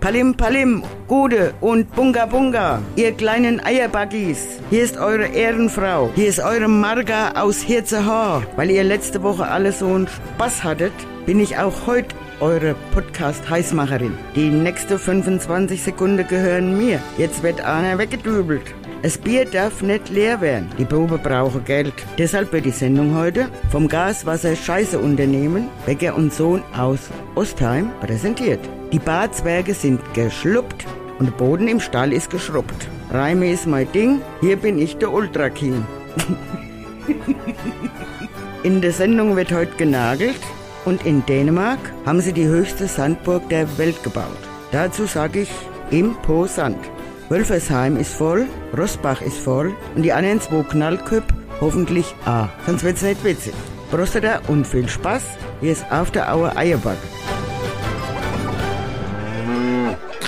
Palim Palim, Gude und Bunga Bunga, ihr kleinen Eierbaggies. Hier ist eure Ehrenfrau. Hier ist eure Marga aus Hirzehaar. Weil ihr letzte Woche alle so einen Spaß hattet, bin ich auch heute eure Podcast-Heißmacherin. Die nächste 25 Sekunden gehören mir. Jetzt wird einer weggedübelt. Das Bier darf nicht leer werden. Die Probe brauchen Geld. Deshalb wird die Sendung heute vom Gaswasser-Scheiße-Unternehmen Becker und Sohn aus Ostheim präsentiert. Die Barzwerge sind geschluppt und der Boden im Stall ist geschrubbt. Reime ist mein Ding, hier bin ich der Ultra King. in der Sendung wird heute genagelt und in Dänemark haben sie die höchste Sandburg der Welt gebaut. Dazu sage ich imposant. Wölfersheim ist voll, Rossbach ist voll und die anderen zwei Knallköp hoffentlich A. Sonst wird's nicht witzig. Prostata und viel Spaß. Hier ist Auf der Aue Eierbacke.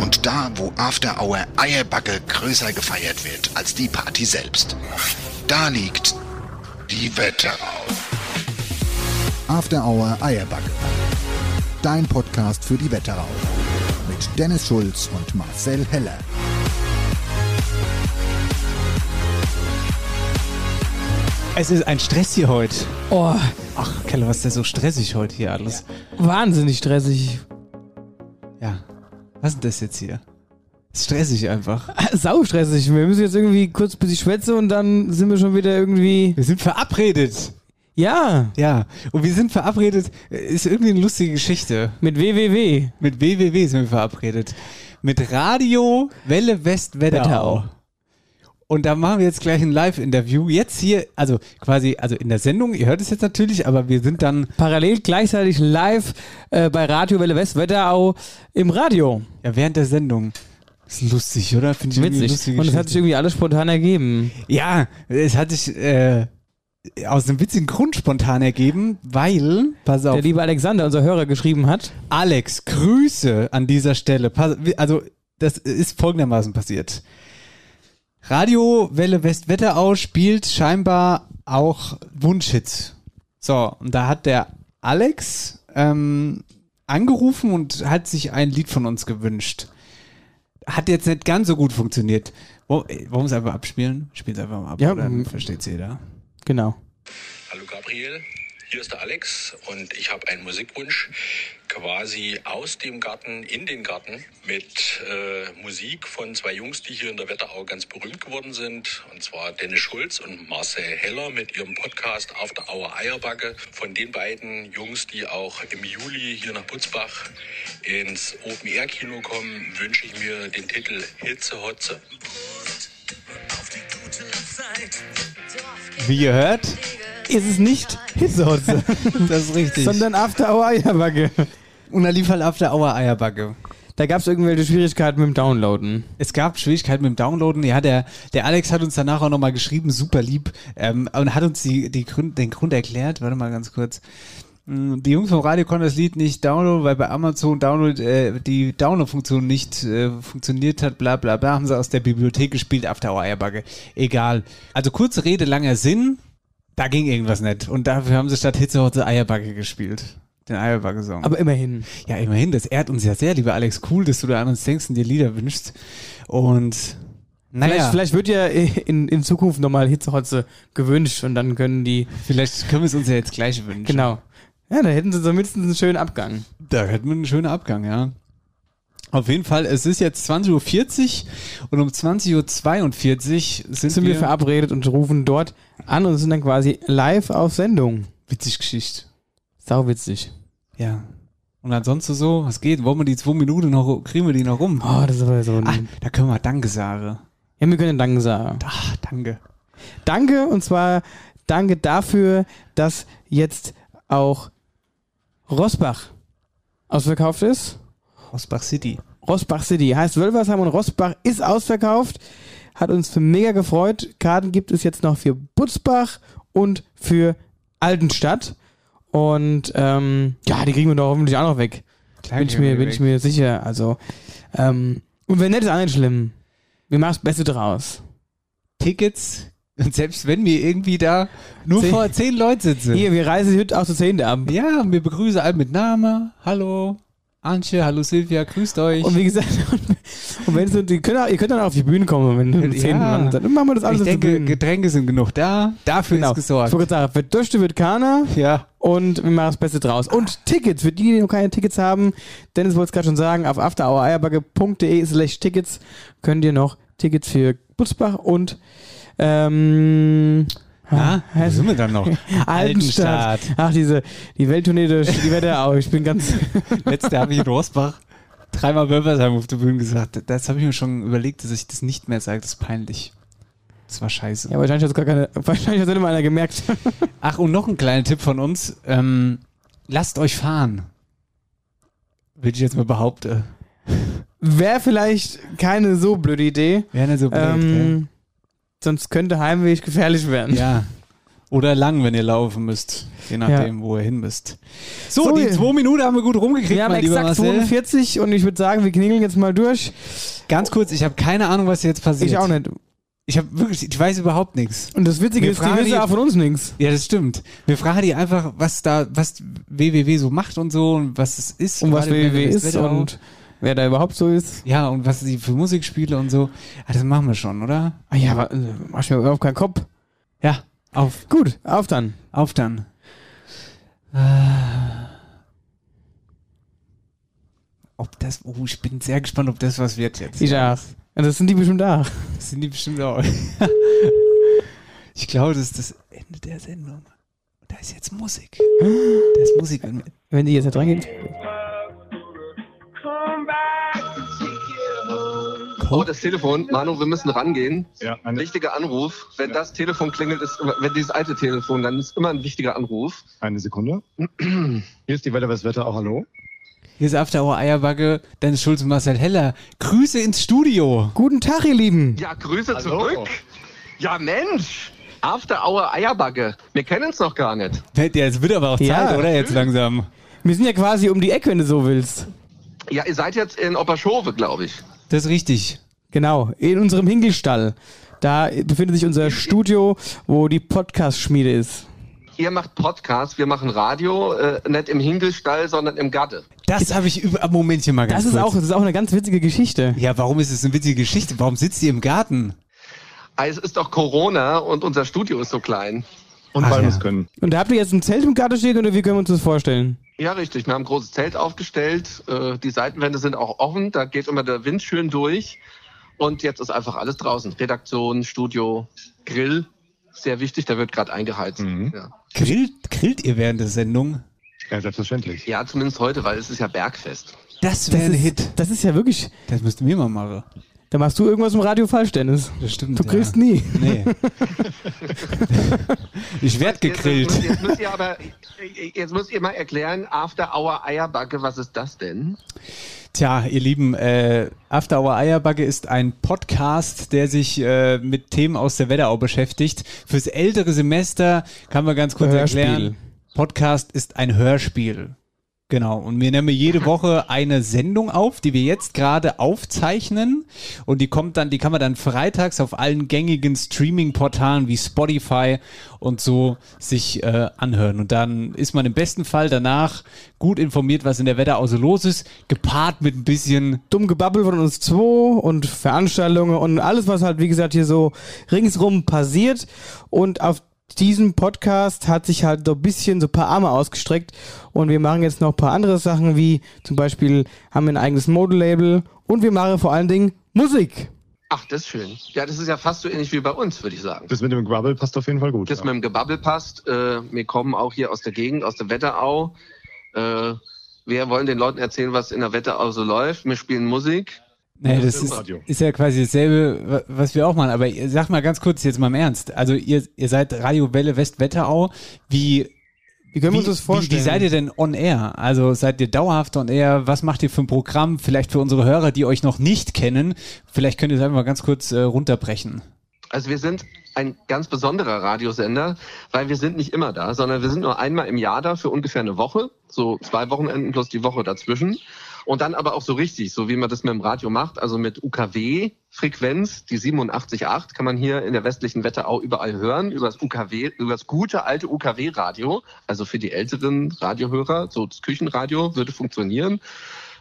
Und da, wo After Hour Eierbacke größer gefeiert wird als die Party selbst. Da liegt die Wetterau. After Hour Eierbacke. Dein Podcast für die Wetterau. Mit Dennis Schulz und Marcel Heller. Es ist ein Stress hier heute. Oh, Ach, Keller, was ist denn so stressig heute hier alles? wahnsinnig stressig. Ja. Was ist denn das jetzt hier? Stressig einfach. Sau stressig. Wir müssen jetzt irgendwie kurz bis ich schwätze und dann sind wir schon wieder irgendwie. Wir sind verabredet. Ja, Ja. Und wir sind verabredet. Ist irgendwie eine lustige Geschichte. mit WWW. Mit WWW sind wir verabredet. Mit Radio Welle West Wetterau. Wetterau. Und da machen wir jetzt gleich ein Live-Interview. Jetzt hier, also quasi, also in der Sendung, ihr hört es jetzt natürlich, aber wir sind dann Parallel gleichzeitig live äh, bei Radio Welle West Wetterau im Radio. ja während der Sendung. Ist lustig, oder? Finde ich Witzig. Und es hat sich irgendwie alles spontan ergeben. Ja, es hat sich äh, aus einem witzigen Grund spontan ergeben, weil, pass auf, Der liebe Alexander, unser Hörer, geschrieben hat. Alex, Grüße an dieser Stelle. Also, das ist folgendermaßen passiert. Radio Welle West Wetterau spielt scheinbar auch Wunschhits. So, und da hat der Alex ähm, angerufen und hat sich ein Lied von uns gewünscht. Hat jetzt nicht ganz so gut funktioniert. Äh, Wollen wir es einfach abspielen? Spielen es einfach mal ab, Ja, dann mm. versteht's jeder. Genau. Hallo Gabriel, hier ist der Alex und ich habe einen Musikwunsch quasi aus dem Garten in den Garten mit äh, Musik von zwei Jungs, die hier in der Wetterau ganz berühmt geworden sind. Und zwar Dennis Schulz und Marcel Heller mit ihrem Podcast Auf der Auer Eierbacke. Von den beiden Jungs, die auch im Juli hier nach Butzbach ins Open-Air-Kino kommen, wünsche ich mir den Titel Hitze Hotze. Wie ihr hört, Ist es nicht Hitzehotze, das ist richtig. sondern After Hour Eierbacke. Und da lief halt auf der Auer Eierbacke. Da gab es irgendwelche Schwierigkeiten mit dem Downloaden. Es gab Schwierigkeiten mit dem Downloaden. Ja, der, der Alex hat uns danach auch nochmal geschrieben, super lieb, ähm, und hat uns die, die Grund, den Grund erklärt. Warte mal ganz kurz. Mm, Die Jungs vom Radio konnten das Lied nicht downloaden, weil bei Amazon Download, äh, die Download-Funktion nicht äh, funktioniert hat, bla bla bla, haben sie aus der Bibliothek gespielt, After Hour Eierbacke. Egal. Also kurze Rede, langer Sinn, da ging irgendwas nicht. Und dafür haben sie statt Hitzehotze Eierbacke gespielt. Den Eierbacke-Song. Aber immerhin. Ja, immerhin, das ehrt uns ja sehr, lieber Alex. Cool, dass du da an uns denkst und dir Lieder wünschst. Und naja, Vielleicht, vielleicht wird ja in, in Zukunft nochmal Hitzehotze gewünscht und dann können die. vielleicht können wir es uns ja jetzt gleich wünschen. Genau. Ja, da hätten sie zumindest einen schönen Abgang. Da hätten wir einen schönen Abgang, ja. Auf jeden Fall, es ist jetzt 20.40 Uhr und um 20.42 Uhr sind, Sind wir verabredet und rufen dort an und sind dann quasi live auf Sendung. Witzig Geschichte. Sau witzig. Ja. Und ansonsten so, was geht? Wollen wir die zwei Minuten noch, kriegen wir die noch rum? Oh, das ist aber so ein. Ah, da können wir Danke sagen. Ja, wir können Danke sagen. Ach, danke. Danke und zwar danke dafür, dass jetzt auch Rosbach ausverkauft ist. Rosbach City. Rossbach City. Heißt Wölversheim und Rossbach ist ausverkauft. Hat uns mega gefreut. Karten gibt es jetzt noch für Butzbach und für Altenstadt. Und ähm, ja, die kriegen wir doch hoffentlich auch noch weg. bin ich mir, bin ich mir sicher. Also, ähm, und wenn nicht, ist auch nicht schlimm. Wir machen das Beste draus. Tickets, und selbst wenn wir irgendwie da nur Zehn- vor zehn Leute sitzen. Hier, wir reisen heute auch zu Zehnte ab. Ja, und wir begrüßen alle mit Name. Hallo, Antje, hallo Silvia, grüßt euch. Und wie gesagt, und wenn es, ihr, könnt auch, ihr könnt dann auf die Bühne kommen, wenn du Zehnten Ja. Mann seid. Dann machen wir das alles ich denke. Getränke sind genug da. Dafür Genau. ist Ich gesorgt. wollte sagen, für Dürste wird keiner. Ja. Und wir machen das Beste draus. Und Tickets, für die, die noch keine Tickets haben, Dennis wollte es gerade schon sagen, auf afterhoureierbacke.de slash Tickets könnt ihr noch Tickets für Butzbach und ähm, Ah, wo sind wir dann noch? Altenstadt. Ach, diese, die Welttournee durch die Wetterau. Ich bin ganz, Letzte habe ich in Rosbach dreimal Wölfersheim auf der Bühne gesagt. Das habe ich mir schon überlegt, dass ich das nicht mehr sage. Das ist peinlich. Das war scheiße. ja, wahrscheinlich hat es gar keine, wahrscheinlich hat es nicht mal einer gemerkt. Ach, und noch ein kleiner Tipp von uns. Ähm, lasst euch fahren. Will ich jetzt mal behaupten. Wäre vielleicht keine so blöde Idee. Wäre nicht so blöd, Ähm, sonst könnte Heimweg gefährlich werden. Ja. Oder lang, wenn ihr laufen müsst. Je nachdem, wo ihr hin müsst. So, So, die zwei Minuten haben wir gut rumgekriegt, Wir haben exakt Marcel. 42 und ich würde sagen, wir kniegeln jetzt mal durch. Ganz kurz, ich habe keine Ahnung, was jetzt passiert. Ich auch nicht. Ich habe wirklich, ich weiß überhaupt nichts. Und das Witzige Wir ist, die wissen auch von uns nichts. Ja, das stimmt. Wir fragen die einfach, was da, was WWW so macht und so und was es ist. Und was WWW ist Wetter und wer da überhaupt so ist. ja, und was sie für Musik spiele und so. Ah, das machen wir schon, oder? Ah ja, aber, äh, mach mir überhaupt keinen Kopf. Ja, auf, Gut, auf dann. auf dann. Ah. Ob das, oh, ich bin sehr gespannt, ob das was wird jetzt. Ich auch. Ja, das sind die bestimmt da. Das sind die bestimmt auch. ich glaube, das ist das Ende der Sendung. Da ist jetzt Musik. Da ist Musik. Wenn die jetzt nicht rangehen. Oh, das Telefon. Manu, wir müssen rangehen. Ja, eine, Wichtiger Anruf. Wenn das Telefon klingelt, ist immer, wenn dieses alte Telefon, dann ist immer ein wichtiger Anruf. eine Sekunde. Hier ist die Welle Wetter auch hallo. Hier ist After Hour Eierbacke, Dennis Schulz und Marcel Heller. Grüße ins Studio. Guten Tag, ihr Lieben. Ja, Grüße Hallo. zurück. Ja, Mensch. After Hour Eierbagge. Wir kennen es noch gar nicht. Ja, es wird aber auch Zeit, Ja. oder? Jetzt langsam. Wir sind ja quasi um die Ecke, wenn du so willst. Ja, ihr seid jetzt in Opperschove, glaube ich. Das ist richtig. Genau, in unserem Hinkelstall. Da befindet sich unser Studio, wo die Podcast-Schmiede ist. Ihr macht Podcast, wir machen Radio, äh, nicht im Hinkelstall, sondern im Gatte. Das habe ich über. Momentchen mal ganz Das ist, kurz. auch, das ist auch eine ganz witzige Geschichte. Ja, warum ist es eine witzige Geschichte? Warum sitzt ihr im Garten? Ah, Es ist doch Corona und unser Studio ist so klein. Und weil wir ja. es können. Und da habt ihr jetzt ein Zelt im Garten stehen oder wie können wir uns das vorstellen? Ja, richtig. Wir haben ein großes Zelt aufgestellt. Äh, die Seitenwände sind auch offen. Da geht immer der Wind schön durch. Und jetzt ist einfach alles draußen. Redaktion, Studio, Grill. Sehr wichtig, da wird gerade eingeheizt. Mhm. Ja. Grillt, grillt ihr während der Sendung? Ja, selbstverständlich. ja, zumindest heute, weil es ist ja Bergfest. Das wäre ein ist, Hit. das ist ja wirklich. Das müssten wir mal machen. Da machst du irgendwas im Radio falsch, Dennis. Das stimmt. Du ja. grillst nie. Nee. ich werd gegrillt. Jetzt, jetzt, müsst ihr aber, jetzt müsst ihr mal erklären, After Hour Eierbacke, was ist das denn? Tja, ihr Lieben, äh, After Hour Eierbacke ist ein Podcast, der sich äh, mit Themen aus der Wetterau beschäftigt. Fürs ältere Semester kann man ganz kurz Hörspiel. erklären. Podcast ist ein Hörspiel. Genau, und wir nehmen jede Woche eine Sendung auf, die wir jetzt gerade aufzeichnen. Und die kommt dann, die kann man dann freitags auf allen gängigen Streaming-Portalen wie Spotify und so sich äh, anhören. Und dann ist man im besten Fall danach gut informiert, was in der Wetterau so los ist, gepaart mit ein bisschen Dumm Gebabbel von uns zwei und Veranstaltungen und alles, was halt, wie gesagt, hier so ringsrum passiert. Und auf diesem Podcast hat sich halt so ein bisschen so ein paar Arme ausgestreckt und wir machen jetzt noch ein paar andere Sachen, wie zum Beispiel haben wir ein eigenes Modelabel und wir machen vor allen Dingen Musik. Ach, das ist schön. Ja, das ist ja fast so ähnlich wie bei uns, würde ich sagen. Das mit dem Gravel passt auf jeden Fall gut. Das ja. mit dem Gebabbel passt. Äh, wir kommen auch hier aus der Gegend, aus der Wetterau. Äh, wir wollen den Leuten erzählen, was in der Wetterau so läuft. Wir spielen Musik. Nee, Das ist ist, ja quasi dasselbe, wa- was wir auch machen. Aber ihr- sag mal ganz kurz jetzt mal im Ernst. Also ihr, ihr seid Radio Welle West Wetterau. Wie Wie können wir uns Wie, das vorstellen? wie seid ihr denn on air? Also seid ihr dauerhaft on air? Was macht ihr für ein Programm? Vielleicht für unsere Hörer, die euch noch nicht kennen. Vielleicht könnt ihr es einfach mal ganz kurz äh, runterbrechen. Also wir sind ein ganz besonderer Radiosender, weil wir sind nicht immer da, sondern wir sind nur einmal im Jahr da für ungefähr eine Woche, so zwei Wochenenden plus die Woche dazwischen. Und dann aber auch so richtig, so wie man das mit dem Radio macht, also mit UKW-Frequenz, die 87.8 kann man hier in der westlichen Wetterau überall hören, über das UKW, über das gute alte UKW-Radio, also für die älteren Radiohörer, so das Küchenradio würde funktionieren.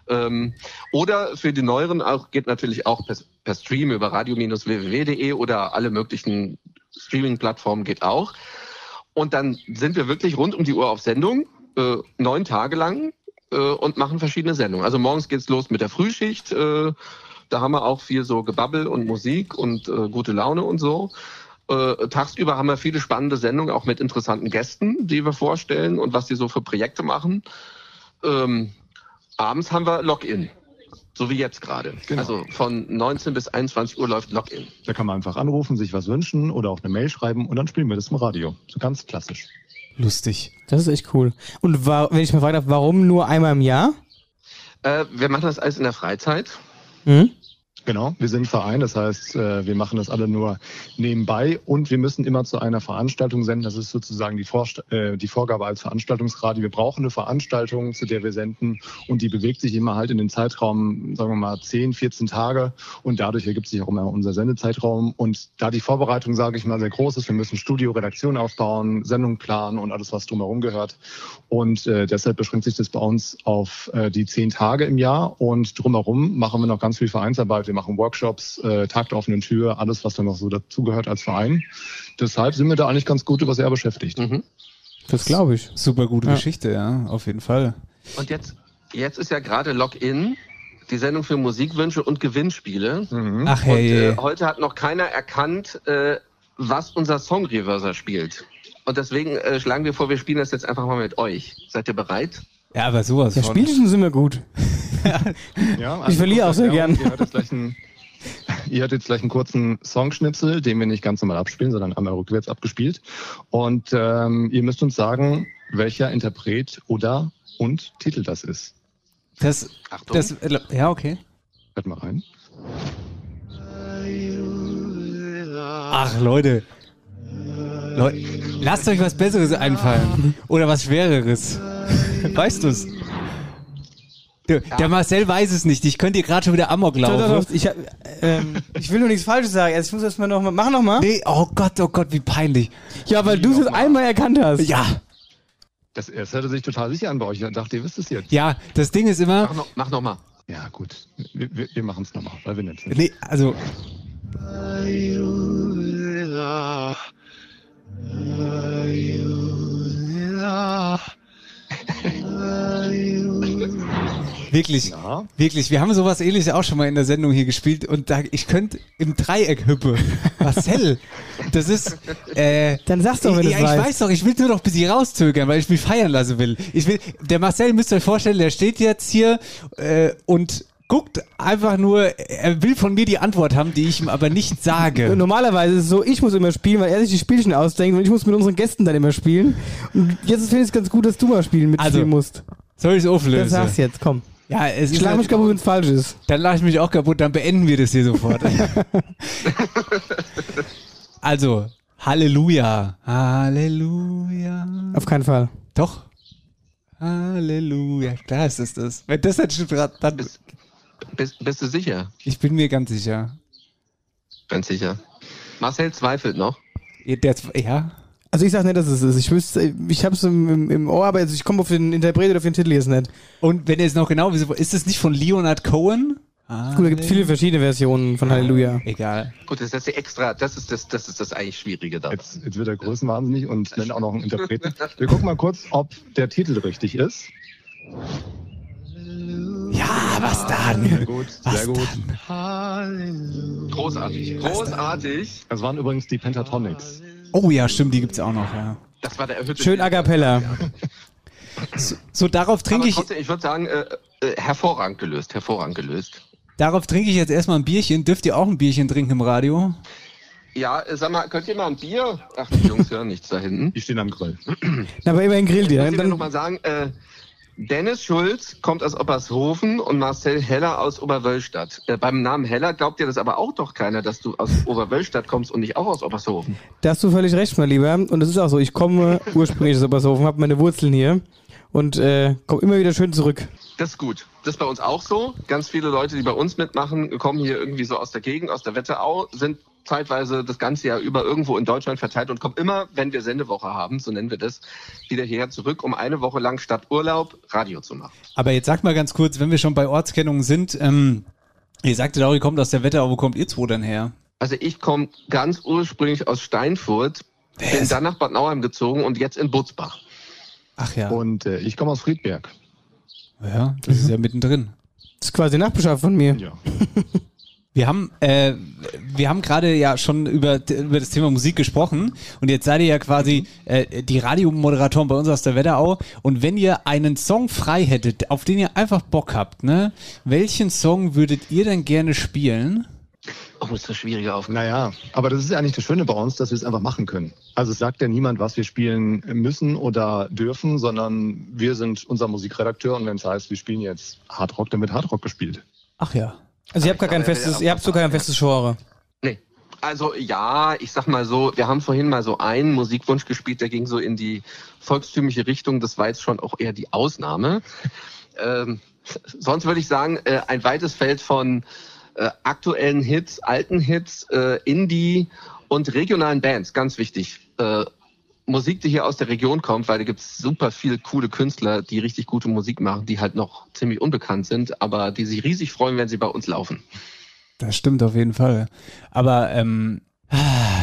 Ähm, oder für die neueren auch geht natürlich auch per, per Stream über radio-www.de oder alle möglichen Streaming-Plattformen geht auch. Und dann sind wir wirklich rund um die Uhr auf Sendung, äh, neun Tage lang äh, und machen verschiedene Sendungen. Also morgens geht's los mit der Frühschicht. Äh, da haben wir auch viel so Gebabbel und Musik und äh, gute Laune und so. Äh, tagsüber haben wir viele spannende Sendungen, auch mit interessanten Gästen, die wir vorstellen und was die so für Projekte machen. Ähm, abends haben wir Login. So wie jetzt gerade. Genau. Also von 19 bis 21 Uhr läuft Login. Da kann man einfach anrufen, sich was wünschen oder auch eine Mail schreiben und dann spielen wir das im Radio. So ganz klassisch. Lustig. Das ist echt cool. Und wenn ich mal fragen darf, warum nur einmal im Jahr? Äh, wir machen das alles in der Freizeit. Hm? Genau, wir sind ein Verein, das heißt, äh, wir machen das alle nur nebenbei und wir müssen immer zu einer Veranstaltung senden. Das ist sozusagen die, Vorst äh, die Vorgabe als Veranstaltungsradio. Wir brauchen eine Veranstaltung, zu der wir senden und die bewegt sich immer halt in den Zeitraum, sagen wir mal, 10, 14 Tage und dadurch ergibt sich auch immer unser Sendezeitraum. Und da die Vorbereitung, sage ich mal, sehr groß ist, wir müssen Studio, Redaktion aufbauen, Sendung planen und alles, was drumherum gehört. Und äh, deshalb beschränkt sich das bei uns auf äh, die zehn Tage im Jahr und drumherum machen wir noch ganz viel Vereinsarbeit. Wir machen Workshops, äh, Tag der offenen Tür, alles, was dann noch so dazugehört als Verein. Deshalb sind wir da eigentlich ganz gut übers Jahr beschäftigt. Mhm. Das glaube ich. Super gute Ja. Geschichte, ja, auf jeden Fall. Und jetzt, jetzt ist ja gerade Login, die Sendung für Musikwünsche und Gewinnspiele. Mhm. Ach Und hey. äh, heute hat noch keiner erkannt, äh, was unser Song Reverser spielt. Und deswegen äh, schlagen wir vor, wir spielen das jetzt einfach mal mit euch. Seid ihr bereit? Ja, aber sowas Ja. Spielchen sind wir gut. Ja, Ich verliere auch sehr gern. Ihr hört, jetzt gleich einen, ihr hört jetzt gleich einen kurzen Songschnipsel, den wir nicht ganz normal abspielen, sondern einmal rückwärts abgespielt. Und ähm, ihr müsst uns sagen, welcher Interpret oder und Titel das ist. Das, Achtung. das, ja, okay. Hört mal rein. Ach, Leute. Leute, lasst euch was Besseres einfallen. Oder was Schwereres. Weißt du's? Der, der Marcel weiß es nicht. Ich könnte dir gerade schon wieder Amok Doch, laufen. doch, doch. Ich, hab, ähm, ich will nur nichts Falsches sagen. Also ich muss das mal noch mal. Mach noch mal. Nee, oh Gott, oh Gott, wie peinlich. Ja, weil du es einmal erkannt hast. Ja, Das, das hörte sich total sicher an bei euch. Ich dachte, ihr wisst es jetzt. ja, das Ding ist immer, Mach noch, mach noch mal. Ja, gut. Wir, wir, wir machen es nochmal, weil wir nicht nee, also, wirklich, Ja. wirklich, wir haben sowas ähnliches auch schon mal in der Sendung hier gespielt und da, ich könnte im Dreieck hüppe. Marcel, das ist, äh, Dann sag's doch, wenn ja, du ich weiß doch, ich will nur noch ein bisschen rauszögern, weil ich mich feiern lassen will. Ich will, der Marcel müsst ihr euch vorstellen, der steht jetzt hier äh, und guckt einfach nur, er will von mir die Antwort haben, die ich ihm aber nicht sage. Normalerweise ist es so, ich muss immer spielen, weil er sich die Spielchen ausdenkt und ich muss mit unseren Gästen dann immer spielen. Und jetzt finde ich es ganz gut, dass du mal spielen mitspielen Also, musst. Soll ich es Das auflösen? sag's jetzt, komm. Ja, es ist Schlag halt, mich kaputt, wenn es falsch ist. dann lache ich mich auch kaputt, dann beenden wir das hier sofort. also, Halleluja. Halleluja. Auf keinen Fall. Doch. Halleluja. Klar ist es das. Wenn das nicht stimmt, dann. Bist, bist, bist du sicher? Ich bin mir ganz sicher. Ganz sicher. Marcel zweifelt noch. Der, ja. Also ich sag nicht, dass es ist. Ich wüsste, ich hab's im, im, im Ohr, aber jetzt, ich komme auf den Interpret oder auf den Titel jetzt nicht. Und wenn ihr es noch genau wisst, ist es nicht von Leonard Cohen? Ah, Gut, da gibt viele verschiedene Versionen von Halleluja. Egal. Gut, das ist ja extra, das ist das, das ist das eigentlich Schwierige da. Jetzt, jetzt wird er größenwahnsinnig und nennt auch noch einen Interpreten. Wir gucken mal kurz, ob der Titel richtig ist. Ja, was Sehr dann? gut, Was sehr gut. Großartig. Großartig. Das waren übrigens die Pentatonics. Oh ja, stimmt, die gibt's auch noch, ja. Das war der erhöhte. Schön a cappella. So, darauf Aber trinke ich, trotzdem, ich würde sagen, äh, äh, hervorragend gelöst, hervorragend gelöst. darauf trinke ich jetzt erstmal ein Bierchen. Dürft ihr auch ein Bierchen trinken im Radio? Ja, äh, sag mal, könnt ihr mal ein Bier? Ach, die Jungs hören nichts da hinten. Die stehen am Grill. Na, aber immerhin grillt Ich ihr. muss dir Dann, noch mal sagen, äh, Dennis Schulz kommt aus Obershofen und Marcel Heller aus Oberwölstadt. Äh, beim Namen Heller glaubt dir das aber auch doch keiner, dass du aus Oberwölstadt kommst und nicht auch aus Obershofen. da hast du völlig recht, mein Lieber. Und es ist auch so, ich komme ursprünglich aus Obershofen, habe meine Wurzeln hier und äh, komme immer wieder schön zurück. Das ist gut. Das ist bei uns auch so. Ganz viele Leute, die bei uns mitmachen, kommen hier irgendwie so aus der Gegend, aus der Wetterau, sind zeitweise das ganze Jahr über irgendwo in Deutschland verteilt und kommen immer, wenn wir Sendewoche haben, so nennen wir das, wieder hierher zurück, um eine Woche lang statt Urlaub Radio zu machen. Aber jetzt sag mal ganz kurz, wenn wir schon bei Ortskennungen sind, ähm, ihr sagtet auch, ihr kommt aus der Wetterau, wo kommt ihr zwei denn her? Also ich komme ganz ursprünglich aus Steinfurt, bin dann nach Bad Nauheim gezogen und jetzt in Butzbach. Ach ja. Und äh, ich komme aus Friedberg. Ja, das ist ja mittendrin. Das ist quasi Nachbarschaft von mir. Ja. Wir haben, äh, wir haben gerade ja schon über, über das Thema Musik gesprochen und jetzt seid ihr ja quasi äh, die Radiomoderatoren bei uns aus der Wetterau und wenn ihr einen Song frei hättet, auf den ihr einfach Bock habt, ne, welchen Song würdet ihr denn gerne spielen? Oh, ist das schwierige Aufgabe. Naja, aber das ist ja eigentlich das Schöne bei uns, dass wir es einfach machen können. Also es sagt ja niemand, was wir spielen müssen oder dürfen, sondern wir sind unser Musikredakteur und wenn es heißt, wir spielen jetzt Hardrock, dann wird Hardrock gespielt. Ach ja. Also ihr habt gar kein festes, ihr habt sogar kein festes Genre. Nee. Also ja, ich sag mal so, wir haben vorhin mal so einen Musikwunsch gespielt, der ging so in die volkstümliche Richtung. Das war jetzt schon auch eher die Ausnahme. ähm, sonst würde ich sagen, äh, ein weites Feld von äh, aktuellen Hits, alten Hits, äh, Indie und regionalen Bands, ganz wichtig. Musik, die hier aus der Region kommt, weil da gibt's super viele coole Künstler, die richtig gute Musik machen, die halt noch ziemlich unbekannt sind, aber die sich riesig freuen, wenn sie bei uns laufen. Das stimmt auf jeden Fall. Aber ähm,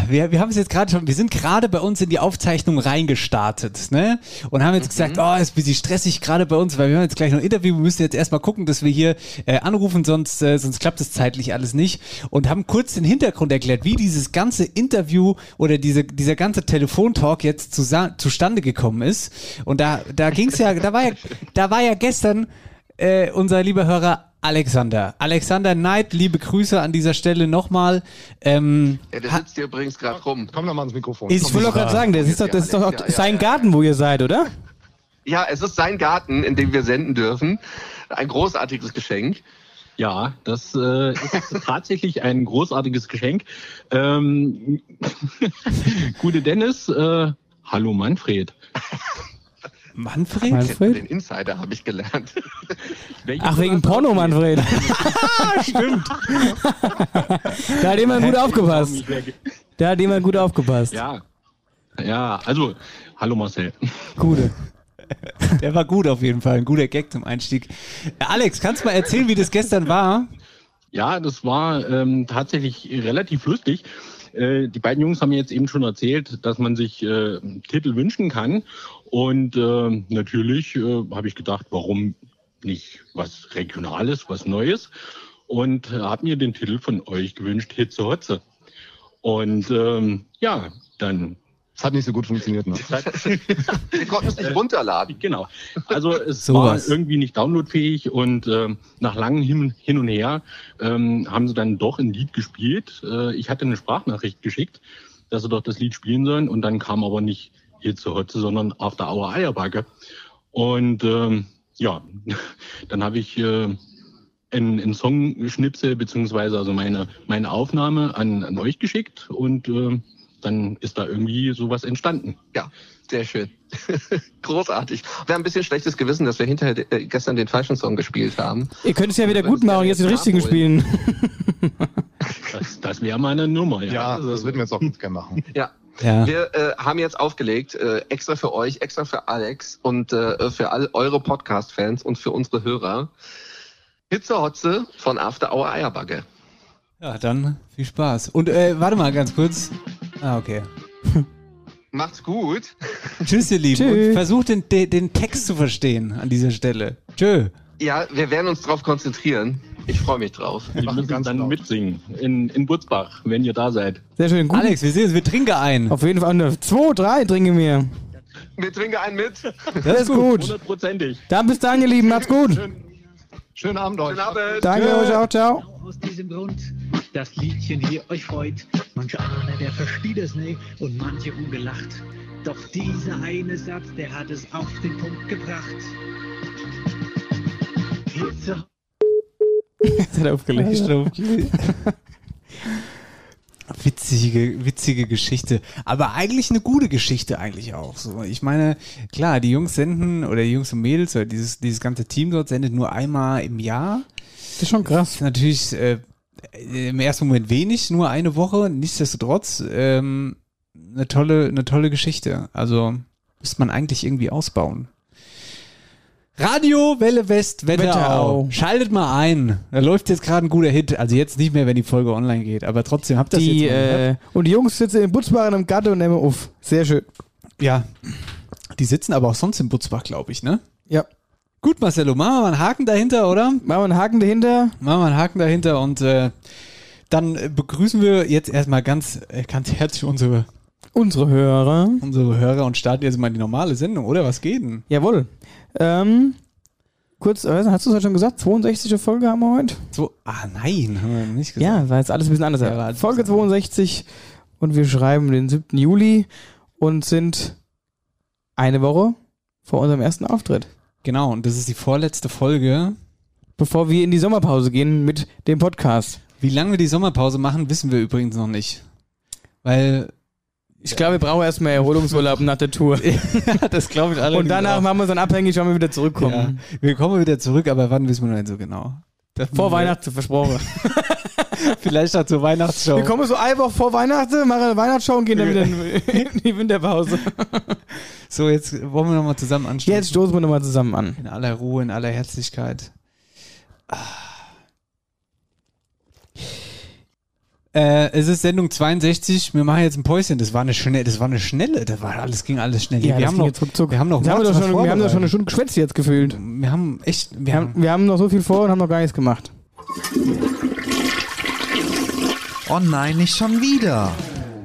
wir, wir haben es jetzt gerade schon, wir sind gerade bei uns in die Aufzeichnung reingestartet, ne? Und haben jetzt gesagt, oh, ist ein bisschen stressig gerade bei uns, weil wir haben jetzt gleich noch ein Interview, wir müssen jetzt erstmal gucken, dass wir hier äh, anrufen, sonst, äh, sonst klappt es zeitlich alles nicht. Und haben kurz den Hintergrund erklärt, wie dieses ganze Interview oder diese, dieser ganze Telefontalk jetzt zusa- zustande gekommen ist. Und da, da ging's ja, da war ja, da war ja gestern äh, unser lieber Hörer Alexander. Alexander Neid, liebe Grüße an dieser Stelle nochmal. Ähm, Ja, der sitzt hier übrigens gerade rum. Komm doch mal ans Mikrofon. Ich will doch gerade sagen, das ist doch, das ist doch auch Ja, ja, sein ja. Garten, wo ihr seid, oder? Ja, es ist sein Garten, in dem wir senden dürfen. Ein großartiges Geschenk. Ja, das äh, ist tatsächlich ein großartiges Geschenk. Ähm, gute Dennis, äh, hallo Manfred. Manfred? Manfred? Den Insider habe ich gelernt. Welche Ach, wegen Porno, Manfred. Stimmt. da hat jemand gut aufgepasst. Da hat jemand gut aufgepasst. Ja, ja, also hallo Marcel. Gute. Der war gut auf jeden Fall, ein guter Gag zum Einstieg. Alex, kannst du mal erzählen, wie das gestern war? Ja, das war ähm, tatsächlich relativ lustig. Äh, die beiden Jungs haben mir jetzt eben schon erzählt, dass man sich äh, Titel wünschen kann. Und äh, natürlich äh, habe ich gedacht, warum nicht was Regionales, was Neues? Und äh, habe mir den Titel von euch gewünscht, Hitze Hotze. Und ähm, ja, dann Das hat nicht so gut funktioniert. Ne? Wir konnten es nicht runterladen. Genau. Also es Sowas. war irgendwie nicht downloadfähig und ähm, nach langem hin, hin und her ähm, haben sie dann doch ein Lied gespielt. Äh, ich hatte eine Sprachnachricht geschickt, dass sie doch das Lied spielen sollen und dann kam aber nicht Hitze Hotze, sondern After Hour Eierbacke. Und ähm, ja, dann habe ich äh, einen, einen Songschnipsel beziehungsweise also meine meine Aufnahme an, an euch geschickt und äh, dann ist da irgendwie sowas entstanden. Ja, sehr schön. Großartig. Wir haben ein bisschen schlechtes Gewissen, dass wir hinterher äh, gestern den falschen Song gespielt haben. Ihr könnt es ja wieder gut machen, jetzt den jetzt richtigen spielen. Das, das wäre mal eine Nummer, ja. Ja, das würden wir jetzt auch ganz gerne machen. Ja. Ja. Wir äh, haben jetzt aufgelegt, äh, extra für euch, extra für Alex und äh, für all eure Podcast-Fans und für unsere Hörer. Hitze Hotze von After Hour Eierbagge. Ja, dann viel Spaß. Und äh, warte mal ganz kurz. Ah, okay. Macht's gut. Tschüss, ihr Lieben. Tschüss. Und versucht den, den, den Text zu verstehen an dieser Stelle. Tschö. Ja, wir werden uns drauf konzentrieren. Ich freue mich drauf. Die machen müssen ganz dann laut. mitsingen in, in Butzbach, wenn ihr da seid. Sehr schön, gut. Alex, wir sehen uns, wir trinken ein. Auf jeden Fall eine 2, 3 trinke mir. Wir trinken einen mit. Das ist gut. Hundertprozentig. Dann bis dann, ihr Lieben. Macht's gut. Schönen Abend euch. Guten Abend. Danke euch auch. Ciao. Aus diesem Grund das Liedchen hier euch freut. Manche Ahne, der versteht es nicht und manche haben gelacht. Doch dieser eine Satz, der hat es auf den Punkt gebracht. Hitze Jetzt hat er aufgelegt. Witzige, witzige Geschichte. Aber eigentlich eine gute Geschichte eigentlich auch. So, ich meine, klar, die Jungs senden oder die Jungs und Mädels oder dieses, dieses ganze Team dort sendet nur einmal im Jahr. Das ist schon krass. Ist natürlich äh, im ersten Moment wenig, nur eine Woche. Nichtsdestotrotz ähm, eine tolle, eine tolle Geschichte. Also müsste man eigentlich irgendwie ausbauen. Radio Welle West Wetterau. Wetterau. Schaltet mal ein. Da läuft jetzt gerade ein guter Hit. Also jetzt nicht mehr, wenn die Folge online geht, aber trotzdem habt ihr das Die, jetzt mal gehört? äh, und die Jungs sitzen in Butzbach in einem Gatte und nehmen auf. Sehr schön. Ja. Die sitzen aber auch sonst in Butzbach, glaube ich, ne? Ja. Gut, Marcelo, machen wir mal einen Haken dahinter, oder? Machen wir einen Haken dahinter. Machen wir einen Haken dahinter und äh, dann äh, begrüßen wir jetzt erstmal ganz, äh, ganz herzlich unsere, Unsere Hörer. unsere Hörer und starten jetzt mal die normale Sendung, oder? Was geht denn? Jawohl. Ähm, kurz, äh, hast du es heute schon gesagt? 62. Folge haben wir heute? So, ah nein, haben wir nicht gesagt. Ja, war jetzt alles ein bisschen anders. Ja, Folge bisschen 62 und wir schreiben den 7. Juli und sind eine Woche vor unserem ersten Auftritt. Genau, und das ist die vorletzte Folge. Bevor wir in die Sommerpause gehen mit dem Podcast. Wie lange wir die Sommerpause machen, wissen wir übrigens noch nicht. Weil, Ich glaube, wir brauchen erstmal Erholungsurlaub nach der Tour. das glaube ich alle. Und danach machen wir es dann abhängig, wann wir wieder zurückkommen. Ja, wir kommen wieder zurück, aber wann wissen wir noch nicht so genau. Das Vor Weihnachten, versprochen. Vielleicht auch zur Weihnachtsshow. Wir kommen so eine Woche vor Weihnachten, machen eine Weihnachtsshow und gehen dann wieder in in die Winterpause. So, jetzt wollen wir nochmal zusammen anstoßen. Jetzt stoßen wir nochmal zusammen an. In aller Ruhe, in aller Herzlichkeit. Ah. Äh, es ist Sendung 62. Wir machen jetzt ein Päuschen. Das war eine schnelle, das war eine schnelle, das war alles ging alles schnell. Ja, wir, haben ging noch, wir haben noch Das haben wir, was schon, wir haben doch schon eine. Stunde geschwätzt jetzt gefühlt. Wir haben echt, wir Wir haben, haben, wir haben noch so viel vor und haben noch gar nichts gemacht. Oh nein, nicht schon wieder.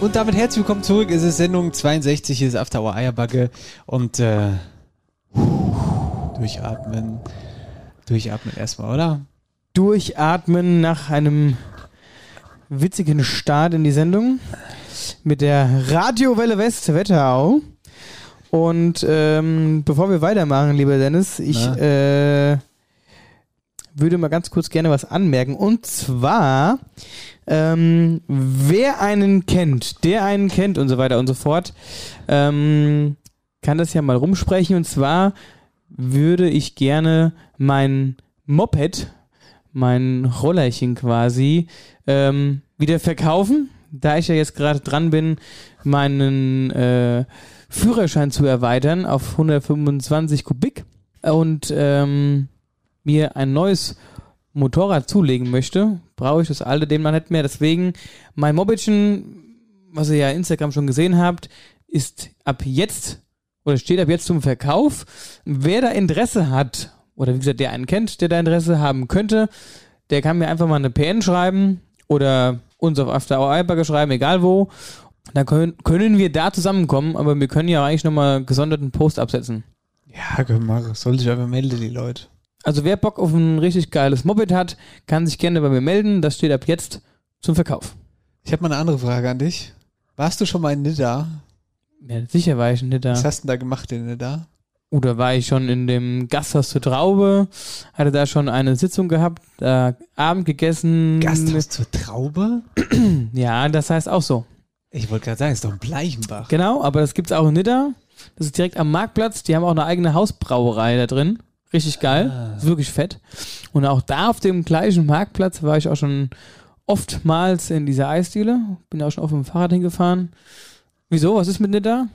und damit herzlich willkommen zurück. Es ist Sendung 62, hier ist After Hour Eierbacke und äh, durchatmen, durchatmen erstmal, oder? Durchatmen nach einem witzigen Start in die Sendung mit der Radiowelle West Wetterau. Und ähm, bevor wir weitermachen, lieber Dennis, ich äh, würde mal ganz kurz gerne was anmerken. Und zwar, ähm, wer einen kennt, der einen kennt und so weiter und so fort, ähm, kann das ja mal rumsprechen. Und zwar würde ich gerne mein Moped, mein Rollerchen quasi, ähm, wieder verkaufen. Da ich ja jetzt gerade dran bin, meinen äh, Führerschein zu erweitern auf 125 Kubik und ähm, mir ein neues Motorrad zulegen möchte, brauche ich das alte demnach nicht mehr. Deswegen mein Mopedchen, was ihr ja Instagram schon gesehen habt, ist ab jetzt oder steht ab jetzt zum Verkauf. Wer da Interesse hat, oder wie gesagt, der einen kennt, der da Interesse haben könnte, der kann mir einfach mal eine PN schreiben oder uns auf After Hour Eierbacke schreiben, egal wo. Dann können, können wir da zusammenkommen, aber wir können ja eigentlich nochmal gesonderten Post absetzen. Ja, können wir. Soll sich einfach melden, die Leute. Also wer Bock auf ein richtig geiles Moped hat, kann sich gerne bei mir melden. Das steht ab jetzt zum Verkauf. Ich habe mal eine andere Frage an dich. Warst du schon mal in Nidda? Ja, sicher war ich nicht da. Was hast du denn da gemacht in Nidda? Oder war ich schon in dem Gasthaus zur Traube, hatte da schon eine Sitzung gehabt, da Abend gegessen. Gasthaus zur Traube? Ja, das heißt auch so. Ich wollte gerade sagen, ist doch ein Bleichenbach. Genau, aber das gibt's auch in Nidda. Das ist direkt am Marktplatz. Die haben auch eine eigene Hausbrauerei da drin. Richtig geil. Ist wirklich fett. Und auch da auf dem gleichen Marktplatz war ich auch schon oftmals in dieser Eisdiele. Bin auch schon auf dem Fahrrad hingefahren. Wieso? Was ist mit Nidda?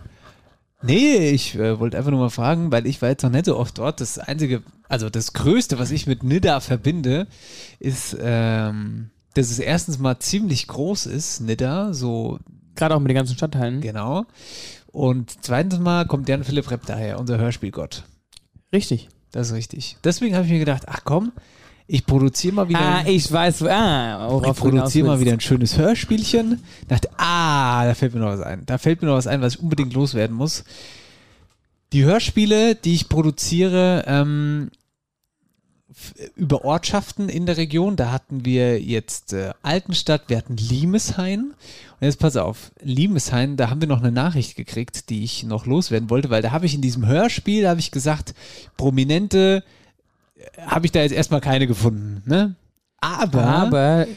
Nee, ich äh, wollte einfach nur mal fragen, weil ich war jetzt noch nicht so oft dort. Das einzige, also das Größte, was ich mit Nidda verbinde, ist ähm, dass es erstens mal ziemlich groß ist, Nidda, so. Gerade auch mit den ganzen Stadtteilen. Genau. Und zweitens mal kommt Jan Philipp Repp daher, unser Hörspielgott. Richtig. Das ist richtig. Deswegen habe ich mir gedacht, ach komm, ich produziere mal wieder. Ah, ich weiß, ah, ich produziere mal wieder ein schönes Hörspielchen. Dachte, ah, da fällt mir noch was ein. Da fällt mir noch was ein, was ich unbedingt loswerden muss. Die Hörspiele, die ich produziere, ähm, über Ortschaften in der Region, da hatten wir jetzt äh, Altenstadt, wir hatten Limeshain. Und jetzt pass auf, Limeshain, da haben wir noch eine Nachricht gekriegt, die ich noch loswerden wollte, weil da habe ich in diesem Hörspiel, habe ich gesagt, Prominente, äh, habe ich da jetzt erstmal keine gefunden, ne? Aber, Aber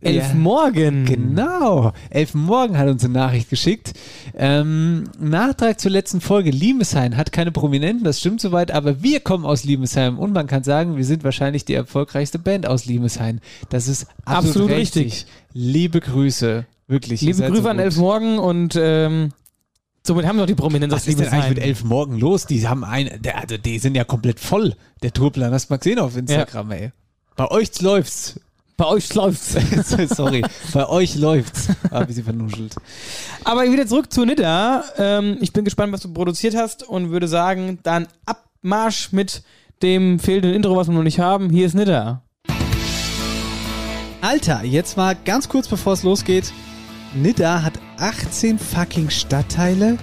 elf Morgen. Genau. Elf Morgen hat uns eine Nachricht geschickt. Ähm, Nachtrag zur letzten Folge. Limesheim hat keine Prominenten, das stimmt soweit, aber wir kommen aus Limesheim und man kann sagen, wir sind wahrscheinlich die erfolgreichste Band aus Limesheim. Das ist absolut, Absolut richtig. richtig. Liebe Grüße. Wirklich. Liebe Grüße so an. Elf Morgen und ähm, somit haben wir noch die Prominenz Was ist denn eigentlich mit elf morgen los? Die haben ein, der, also die sind ja komplett voll. Der Tourplan, hast du mal gesehen auf Instagram, ey. Bei euch läuft's. Bei euch läuft's. Sorry. Bei euch läuft's. Ah, ein bisschen vernuschelt. Aber wieder zurück zu Nidda. Ähm, ich bin gespannt, was du produziert hast und würde sagen, dann Abmarsch mit dem fehlenden Intro, was wir noch nicht haben. Hier ist Nidda. Alter, jetzt mal ganz kurz bevor es losgeht. Nidda hat 18 fucking Stadtteile.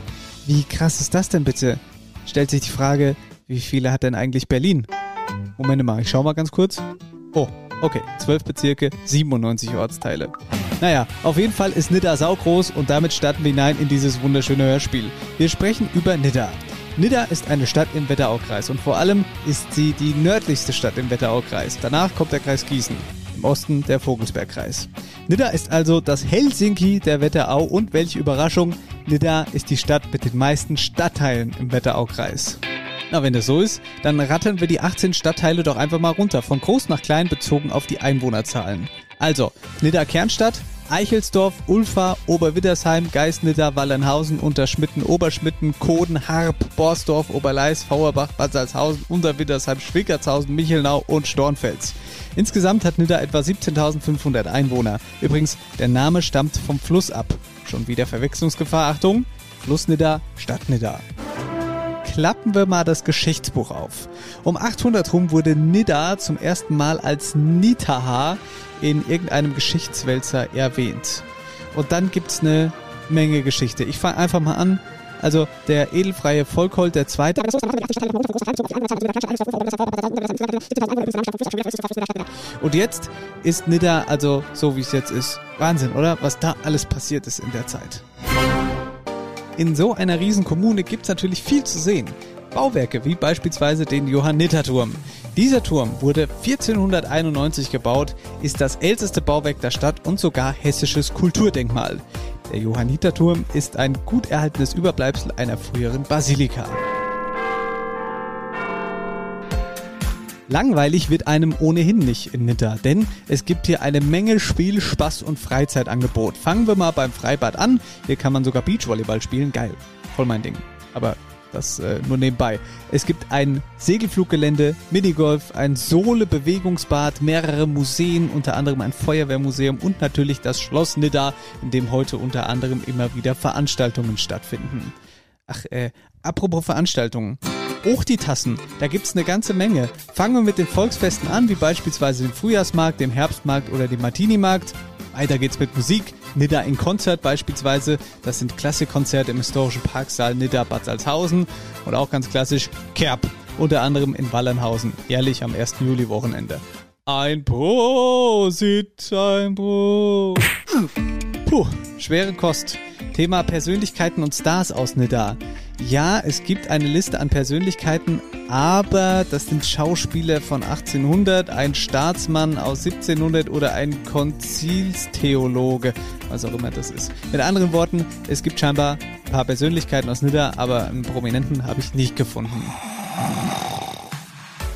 Wie krass ist das denn bitte? Stellt sich die Frage, wie viele hat denn eigentlich Berlin? Moment mal, ich schau mal ganz kurz. Oh, okay, 12 Bezirke, 97 Ortsteile. Naja, auf jeden Fall ist Nidda saugroß und damit starten wir hinein in dieses wunderschöne Hörspiel. Wir sprechen über Nidda. Nidda ist eine Stadt im Wetteraukreis und vor allem ist sie die nördlichste Stadt im Wetteraukreis. Danach kommt der Kreis Gießen, im Osten der Vogelsbergkreis. Nidda ist also das Helsinki der Wetterau und welche Überraschung, Nidda ist die Stadt mit den meisten Stadtteilen im Wetteraukreis. Na, wenn das so ist, dann rattern wir die 18 Stadtteile doch einfach mal runter, von groß nach klein bezogen auf die Einwohnerzahlen. Also, Nidda Kernstadt, Eichelsdorf, Ulfa, Oberwiddersheim, Geisnidda, Wallenhausen, Unterschmitten, Oberschmitten, Koden, Harp, Borsdorf, Oberleis, Fauerbach, Bad Salzhausen, Unterwiddersheim, Schwickertshausen, Michelnau und Stornfels. Insgesamt hat Nidda etwa 17.500 Einwohner. Übrigens, der Name stammt vom Fluss ab. Schon wieder Verwechslungsgefahr, Achtung, Fluss Nidda, Stadt Nidda klappen wir mal das Geschichtsbuch auf. Um 800 rum wurde Nidda zum ersten Mal als Nitaha in irgendeinem Geschichtswälzer erwähnt. Und dann gibt's eine Menge Geschichte. Ich fange einfach mal an. Also der edelfreie Volkhold der Zweite. Und jetzt ist Nidda also so wie es jetzt ist. Wahnsinn, oder? Was da alles passiert ist in der Zeit. In so einer riesen Kommune gibt's natürlich viel zu sehen. Bauwerke wie beispielsweise den Johanniterturm. Dieser Turm wurde 1491 gebaut, ist das älteste Bauwerk der Stadt und sogar hessisches Kulturdenkmal. Der Johanniterturm ist ein gut erhaltenes Überbleibsel einer früheren Basilika. Langweilig wird einem ohnehin nicht in Nidda, denn es gibt hier eine Menge Spiel, Spaß und Freizeitangebot. Fangen wir mal beim Freibad an. Hier kann man sogar Beachvolleyball spielen. Geil. Voll mein Ding. Aber das äh, nur nebenbei. Es gibt ein Segelfluggelände, Minigolf, ein Sohle-Bewegungsbad, mehrere Museen, unter anderem ein Feuerwehrmuseum und natürlich das Schloss Nidda, in dem heute unter anderem immer wieder Veranstaltungen stattfinden. Ach, äh, apropos Veranstaltungen. Auch die Tassen, da gibt's eine ganze Menge. Fangen wir mit den Volksfesten an, wie beispielsweise dem Frühjahrsmarkt, dem Herbstmarkt oder dem Martini-Markt. Weiter geht's mit Musik. Nidda in Konzert beispielsweise. Das sind Klassikkonzerte im historischen Parksaal Nidda Bad Salzhausen. Und auch ganz klassisch Kerb. Unter anderem in Wallernhausen. Jährlich am 1. Juli-Wochenende. Ein Prosit, ein Pro. Puh, schwere Kost. Thema Persönlichkeiten und Stars aus Nidda. Ja, es gibt eine Liste an Persönlichkeiten, aber das sind Schauspieler von 1800, ein Staatsmann aus 1700 oder ein Konzilstheologe, was auch immer das ist. Mit anderen Worten, es gibt scheinbar ein paar Persönlichkeiten aus Nidda, aber einen Prominenten habe ich nicht gefunden.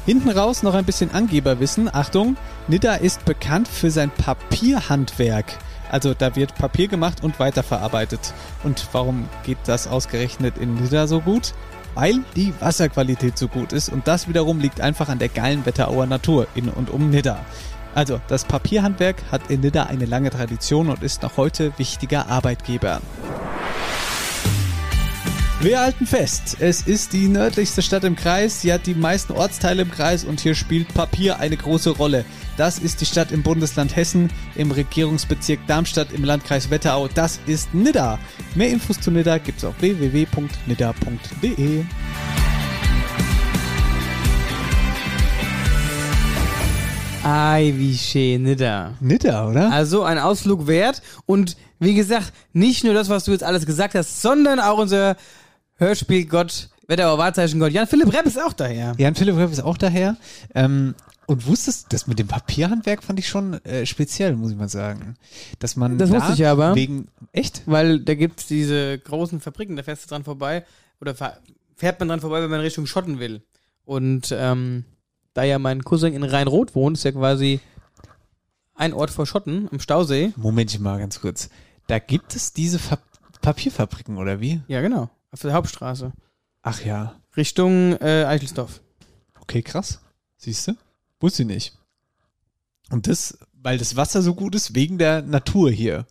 Hinten raus noch ein bisschen Angeberwissen. Achtung, Nidda ist bekannt für sein Papierhandwerk. Also da wird Papier gemacht und weiterverarbeitet. Und warum geht das ausgerechnet in Nidda so gut? Weil die Wasserqualität so gut ist und das wiederum liegt einfach an der geilen Wetterauer Natur in und um Nidda. Also, das Papierhandwerk hat in Nidda eine lange Tradition und ist noch heute wichtiger Arbeitgeber. Wir halten fest, es ist die nördlichste Stadt im Kreis, sie hat die meisten Ortsteile im Kreis und hier spielt Papier eine große Rolle. Das ist die Stadt im Bundesland Hessen, im Regierungsbezirk Darmstadt im Landkreis Wetterau. Das ist Nidda. Mehr Infos zu Nidda gibt's auf www.nidda.de. Ei, wie schön, Nidda. Nidda, oder? Also ein Ausflug wert. Und wie gesagt, nicht nur das, was du jetzt alles gesagt hast, sondern auch unser Hörspielgott, Wetterauer Wahrzeichengott, Jan Philipp Repp ist auch daher. Jan Philipp Repp ist auch daher. Ähm, und wusstest, das mit dem Papierhandwerk fand ich schon äh, speziell, muss ich mal sagen. Dass man Das da wusste ich aber. Wegen, echt? Weil da gibt's diese großen Fabriken, da fährst du dran vorbei. Oder fährt man dran vorbei, wenn man Richtung Schotten will. Und ähm, da ja mein Cousin in Rhein-Rot wohnt, ist ja quasi ein Ort vor Schotten am Stausee. Momentchen mal ganz kurz. Da gibt es diese Fa Papierfabriken, oder wie? Ja, genau. Auf der Hauptstraße. Ach ja. Richtung äh, Eichelsdorf. Okay, krass. Siehst du? Wusste ich nicht. Und das, weil das Wasser so gut ist, wegen der Natur hier.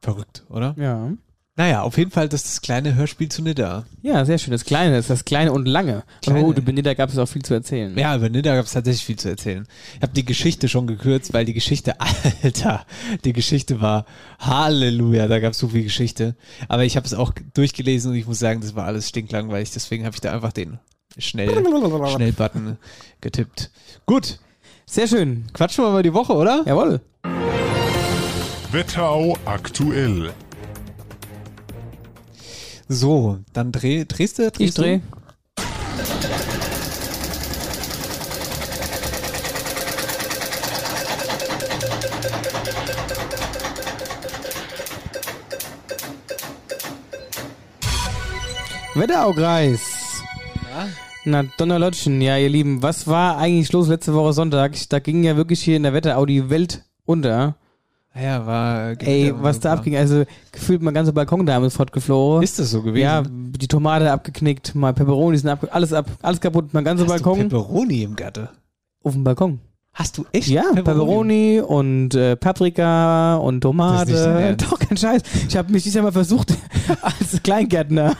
Verrückt, oder? Ja. Naja, auf jeden Fall das, ist das kleine Hörspiel zu Nidda. Ja, sehr schön. Das Kleine, ist das Kleine und Lange. Kleine. Aber gut, über Nidda gab es auch viel zu erzählen. Ja, über Nidda gab es tatsächlich viel zu erzählen. Ich habe die Geschichte schon gekürzt, weil die Geschichte, Alter, die Geschichte war Halleluja, da gab es so viel Geschichte. Aber ich habe es auch durchgelesen und ich muss sagen, das war alles stinklangweilig. Deswegen habe ich da einfach den schnell, Schnell-Button getippt. Gut. Sehr schön. Quatschen wir mal die Woche, oder? Jawohl. Wetterau aktuell. So, dann dreh, drehst du? Drehst Ich dreh. Du? Wetteraukreis. Ja? Na, Donnerlotschen, ja, ihr Lieben, was war eigentlich los letzte Woche Sonntag? Da ging ja wirklich hier in der Wetterau die Welt unter. Ja, war. Ey, was da abging, also gefühlt mein ganzer Balkon da ist fortgeflogen. Ist das so gewesen? Ja, die Tomate abgeknickt, mal Peperoni sind abge alles ab, alles kaputt, mein ganzer Hast Balkon. du Pepperoni im Gatte? auf dem Balkon. Hast du echt Ja, Peperoni, und äh, Paprika und Das ist nicht dein Tomate. Doch, kein Scheiß. Ich habe mich dieses mal versucht als Kleingärtner.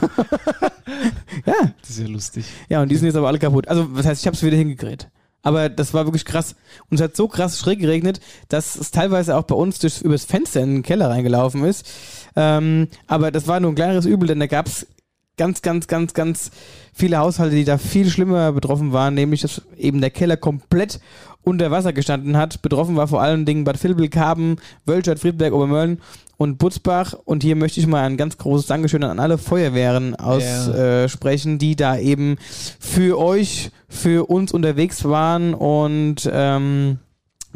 Ja. Das ist ja lustig. Ja, und die sind jetzt aber alle kaputt. Also, was heißt, ich habe es wieder hingekriegt. Aber das war wirklich krass. Und es hat so krass schräg geregnet, dass es teilweise auch bei uns durch, übers Fenster in den Keller reingelaufen ist. Ähm, aber das war nur ein kleineres Übel, denn da gab es ganz, ganz, ganz, ganz viele Haushalte, die da viel schlimmer betroffen waren, nämlich dass eben der Keller komplett unter Wasser gestanden hat. Betroffen war vor allen Dingen Bad Vilbel, Karben, Wölstadt, Friedberg, Obermölln und Butzbach. Und hier möchte ich mal ein ganz großes Dankeschön an alle Feuerwehren aussprechen, die da eben für euch, für uns unterwegs waren und ähm,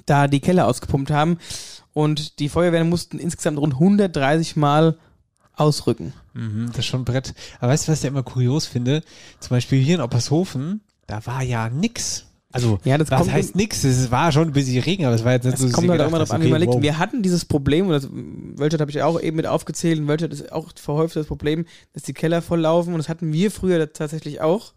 da die Keller ausgepumpt haben. Und die Feuerwehren mussten insgesamt rund 130 Mal ausrücken. Mhm, das ist schon ein Brett. Aber weißt du, was ich ja immer kurios finde? Zum Beispiel hier in Oppershofen, da war ja nix. Also, Ja, das kommt- heißt nix? Es war schon ein bisschen Regen, aber es war jetzt nicht Es so, dass kommt halt immer darauf an, wie man liegt. wow. Wir hatten dieses Problem, und das Wölstadt habe ich auch eben mit aufgezählt, und Wölstadt ist auch verhäuft das Problem, dass die Keller volllaufen und das hatten wir früher tatsächlich auch.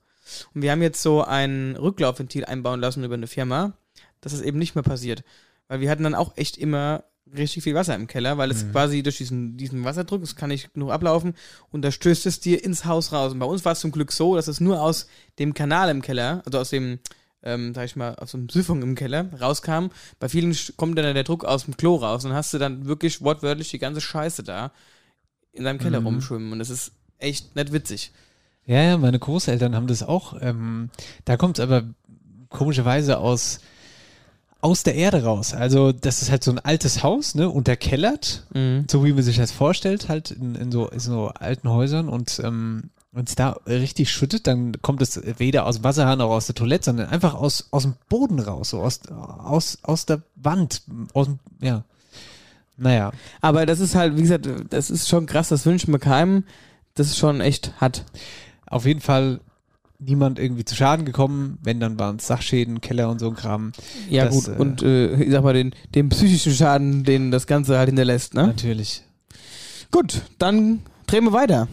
Und wir haben jetzt so ein Rücklaufventil einbauen lassen über eine Firma, dass es eben nicht mehr passiert. Weil wir hatten dann auch echt immer richtig viel Wasser im Keller, weil es Mhm. quasi durch diesen, diesen Wasserdruck, es kann nicht genug ablaufen und da stößt es dir ins Haus raus. Und bei uns war es zum Glück so, dass es nur aus dem Kanal im Keller, also aus dem, ähm, sag ich mal, aus dem Siphon im Keller rauskam. Bei vielen kommt dann der Druck aus dem Klo raus und hast du dann wirklich wortwörtlich die ganze Scheiße da in deinem Keller Mhm. rumschwimmen und das ist echt nicht witzig. Ja, ja, meine Großeltern haben das auch. Ähm, da kommt es aber komischerweise aus, aus der Erde raus. Also, das ist halt so ein altes Haus, ne, unterkellert, Mhm. so wie man sich das vorstellt, halt in, in, so, in so alten Häusern und ähm, wenn es da richtig schüttet, dann kommt es weder aus dem Wasserhahn noch aus der Toilette, sondern einfach aus, aus dem Boden raus, so aus, aus, aus der Wand, aus dem, ja. Naja. Aber das ist halt, wie gesagt, das ist schon krass, das wünschen wir keinem. Das ist schon echt hart. Auf jeden Fall niemand irgendwie zu Schaden gekommen. Wenn, dann waren es Sachschäden, Keller und so ein Kram. Ja Das, gut, äh, und äh, ich sag mal, den, den psychischen Schaden, den das Ganze halt hinterlässt, ne? Natürlich. Gut, dann drehen wir weiter.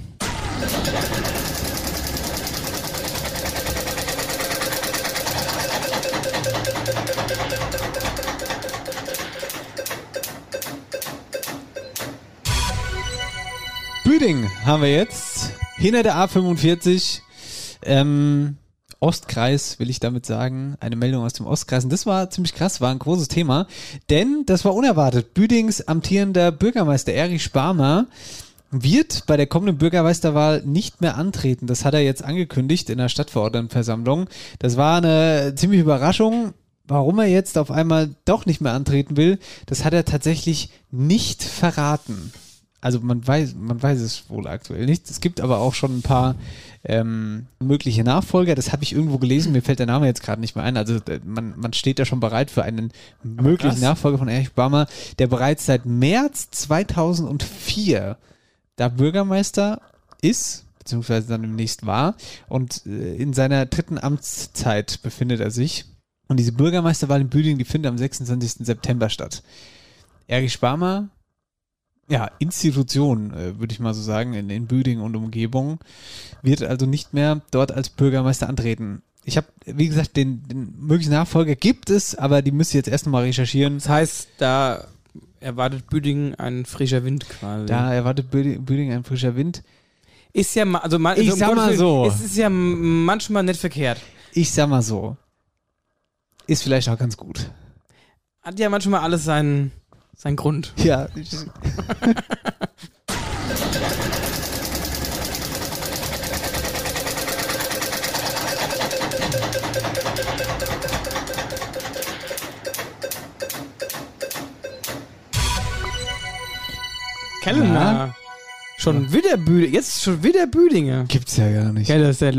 Büding haben wir jetzt. Hinter der A45. Ähm, Ostkreis, will ich damit sagen. Eine Meldung aus dem Ostkreis. Und das war ziemlich krass, war ein großes Thema. Denn das war unerwartet. Büdings amtierender Bürgermeister Erich Sparmer wird bei der kommenden Bürgermeisterwahl nicht mehr antreten. Das hat er jetzt angekündigt in der Stadtverordnetenversammlung. Das war eine ziemliche Überraschung. Warum er jetzt auf einmal doch nicht mehr antreten will, das hat er tatsächlich nicht verraten. Also man weiß, man weiß es wohl aktuell nicht. Es gibt aber auch schon ein paar ähm, mögliche Nachfolger. Das habe ich irgendwo gelesen. Mir fällt der Name jetzt gerade nicht mehr ein. Also äh, man, man steht da schon bereit für einen möglichen krass. Nachfolger von Erich Barmer, der bereits seit März 2004 da Bürgermeister ist, beziehungsweise dann demnächst war und äh, in seiner dritten Amtszeit befindet er sich. Und diese Bürgermeisterwahl in Büdingen, die findet am 26. September statt. Erich Sparmer, ja, Institution, äh, würde ich mal so sagen, in, in Büdingen und Umgebung, wird also nicht mehr dort als Bürgermeister antreten. Ich habe, wie gesagt, den, den möglichen Nachfolger gibt es, aber die müsst ihr jetzt erst nochmal recherchieren. Das heißt, da erwartet Büdingen ein frischer Wind quasi. Da erwartet Büdingen, ein frischer Wind. Ist ja, also, ma- Ich also sag mal so. Es ist ja manchmal nicht verkehrt. Ich sag mal so. Ist vielleicht auch ganz gut. Hat ja manchmal alles seinen, seinen Grund. Ja. Kellner. Schon wieder Büdingen. Jetzt schon wieder Büdingen. Gibt's ja gar nicht. Ja, das ist der